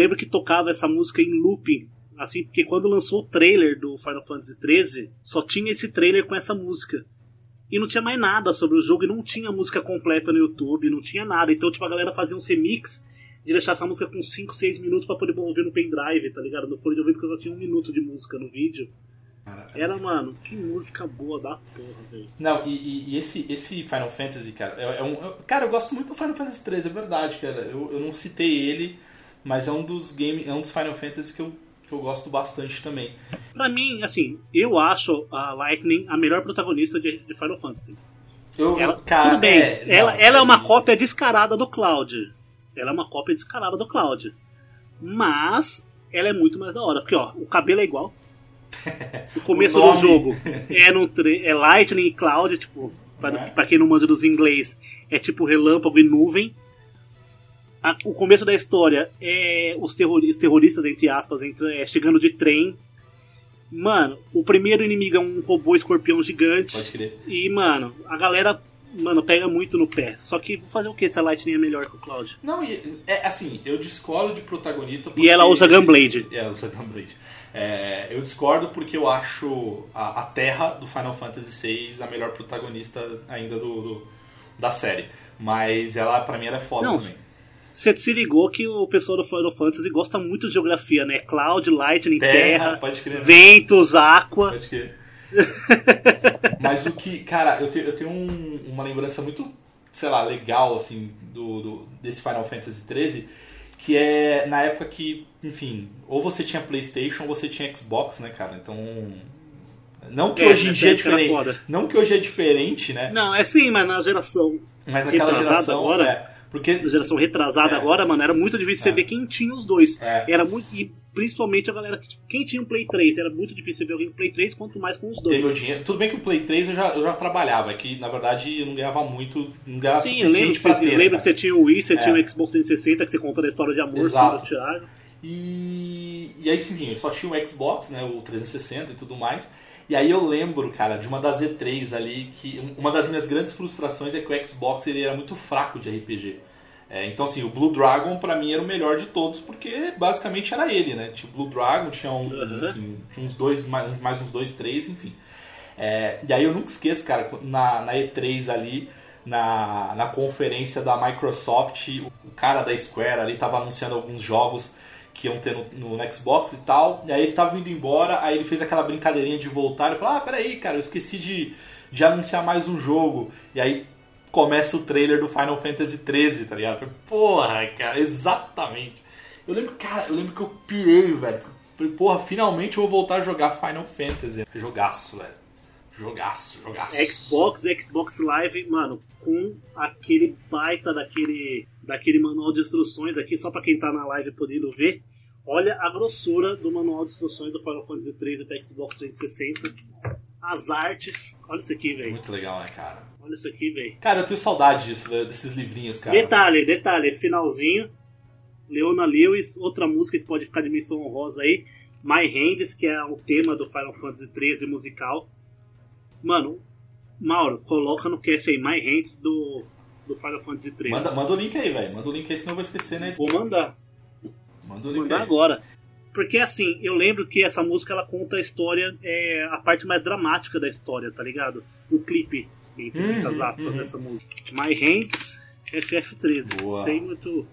Lembro que tocava essa música em looping. Assim, porque quando lançou o trailer do Final Fantasy XIII, só tinha esse trailer com essa música. E não tinha mais nada sobre o jogo, e não tinha música completa no YouTube, não tinha nada. Então, tipo, a galera fazia uns remix de deixar essa música com 5, 6 minutos pra poder ouvir no pendrive, tá ligado? No fone de ouvido, porque só tinha um minuto de música no vídeo. Era, mano, que música boa da porra, velho. Não, e, e- e esse, esse Final Fantasy, cara, é, é um. é- cara, eu gosto muito do Final Fantasy 3, é verdade, cara. Eu, eu não citei ele, mas é um dos game, é um dos Final Fantasy que eu, que eu gosto bastante também. Pra mim, assim, eu acho a Lightning a melhor protagonista de, de Final Fantasy. Eu, Ela, cara, tudo bem, é, ela, não, ela é uma mim- cópia descarada do Cloud. Ela é uma cópia descarada do Cloud. Mas ela é muito mais da hora. Porque, ó, o cabelo é igual. *laughs* O começo O do jogo *laughs* é, tre- é Lightning e Cloud, tipo, pra, É. pra quem não manda dos inglês, é tipo relâmpago e nuvem. A- o começo da história é os terroristas, terroristas entre aspas, é, chegando de trem. Mano, o primeiro inimigo é um robô escorpião gigante. Pode crer. E, mano, a galera, mano, pega muito no pé. Só que vou fazer o que se a Lightning é melhor que o Cloud? Não, é assim, eu discordo de protagonista E ela usa Gunblade. É, ela usa Gunblade. É, eu discordo porque eu acho a, a Terra do Final Fantasy VI a melhor protagonista ainda do, do- da série. Mas ela, pra mim, ela é foda Não, também. Você se ligou que o pessoal do Final Fantasy gosta muito de geografia, né? Cloud, Lightning, Terra, Terra, pode crer, né? ventos, aqua. Pode crer. *laughs* Mas o que, cara, eu tenho, eu tenho um- uma lembrança muito, sei lá, legal, assim, do, do- desse Final Fantasy XIII, que é na época que, enfim, ou você tinha Playstation ou você tinha Xbox, né, cara? Então. Não que É, hoje em dia é diferente. Não que hoje é diferente, né? Não, é sim, mas na geração, Mas aquela retrasada geração. agora? é, porque na geração retrasada É. agora, mano, era muito difícil É. você ver quem tinha os dois. É. Era muito. E principalmente a galera. que- Quem tinha um Play 3, era muito difícil você ver alguém com Play 3, quanto mais com os dois. teve o dinheiro. Tudo bem que o Play 3 eu já, eu já trabalhava, é que na verdade eu não ganhava muito, não ganhava Sim, eu lembro, que você, ter. eu né, lembro que você tinha o Wii, você É. tinha o Xbox 360, que você contou a história de amor sobre o Thiago. E, e aí, enfim, eu só tinha o Xbox, né, o 360 e tudo mais. E aí eu lembro, cara, de uma das E3 ali, que uma das minhas grandes frustrações é que o Xbox ele era muito fraco de RPG. É, então, assim, o Blue Dragon pra mim era o melhor de todos, porque basicamente era ele, né? Tinha o Blue Dragon, tinha, um, Uhum. enfim, tinha uns dois, mais, mais uns dois, três, enfim. É, e aí eu nunca esqueço, cara, na, na E3 ali, na, na conferência da Microsoft, o cara da Square ali tava anunciando alguns jogos que iam ter no, no Xbox e tal. E aí ele tava indo embora, aí ele fez aquela brincadeirinha de voltar e falou: Ah, peraí, cara, eu esqueci de, de anunciar mais um jogo. E aí começa o trailer do Final Fantasy XIII, tá ligado? Porra, cara, exatamente. Eu lembro, cara, eu lembro que eu pirei, velho. Porra, finalmente eu vou voltar a jogar Final Fantasy. Jogaço, velho. Jogaço, jogaço. Xbox, Xbox Live, mano, com aquele baita daquele, daquele manual de instruções aqui, só pra quem tá na live podendo ver. Olha a grossura do manual de instruções do Final Fantasy 13 para Xbox 360. As artes. Olha isso aqui, velho. Muito legal, né, cara? Olha isso aqui, velho. Cara, eu tenho saudade disso, velho, desses livrinhos, cara. Detalhe, detalhe, finalzinho. Leona Lewis, outra música que pode ficar de menção honrosa aí. My Hands, que é o tema do Final Fantasy 13 musical. Mano, Mauro, coloca no cast aí My Hands do, do Final Fantasy 13. Manda, manda o link aí, velho. Manda o link aí, senão eu vou esquecer, né? Vou mandar. Manda o link mandar aí. agora. Porque assim, eu lembro que essa música ela conta a história, é, a parte mais dramática da história, tá ligado? O clipe, entre Uhum, muitas aspas, uhum. dessa música. My Hands, FF13. Boa. Sem muito.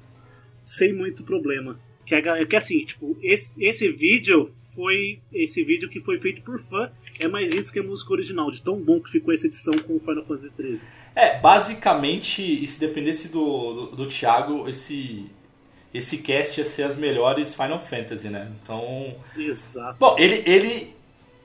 Sem muito problema. Que, a, galera- que assim, tipo, esse, esse vídeo foi. Esse vídeo que foi feito por fã é mais isso que a música original, de tão bom que ficou essa edição com o Final Fantasy XIII. É, basicamente, e se dependesse do, do, do Thiago, esse, esse cast ia ser as melhores Final Fantasy, né? Então. Exato. Bom, ele, ele.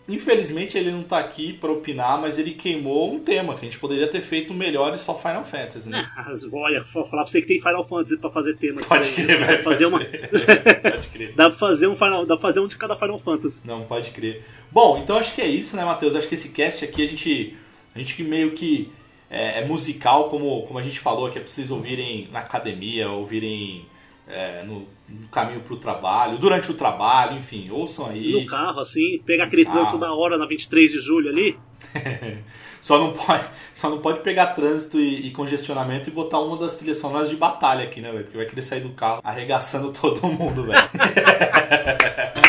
Infelizmente ele não tá aqui pra opinar, mas ele queimou um tema que a gente poderia ter feito melhor e só Final Fantasy, né? *laughs* Olha, vou falar pra você que tem Final Fantasy pra fazer tema. Pode crer, velho. fazer uma. *laughs* Pode crer. Dá pra fazer um Final, dá pra fazer um de cada Final Fantasy. Não, pode crer. Bom, então acho que é isso, né, Matheus? Acho que esse cast aqui a gente, a gente que meio que é, é musical, como, como a gente falou, que é pra vocês ouvirem na academia, ouvirem é, no, no caminho pro trabalho, durante o trabalho, enfim, ouçam aí. No carro, assim, pegar aquele trânsito da hora na 23 de julho ali. *laughs* Só não pode, só não pode pegar trânsito e, e congestionamento e botar uma das trilhas sonoras de batalha aqui, né, velho? Porque vai querer sair do carro arregaçando *laughs* todo mundo, velho. *laughs*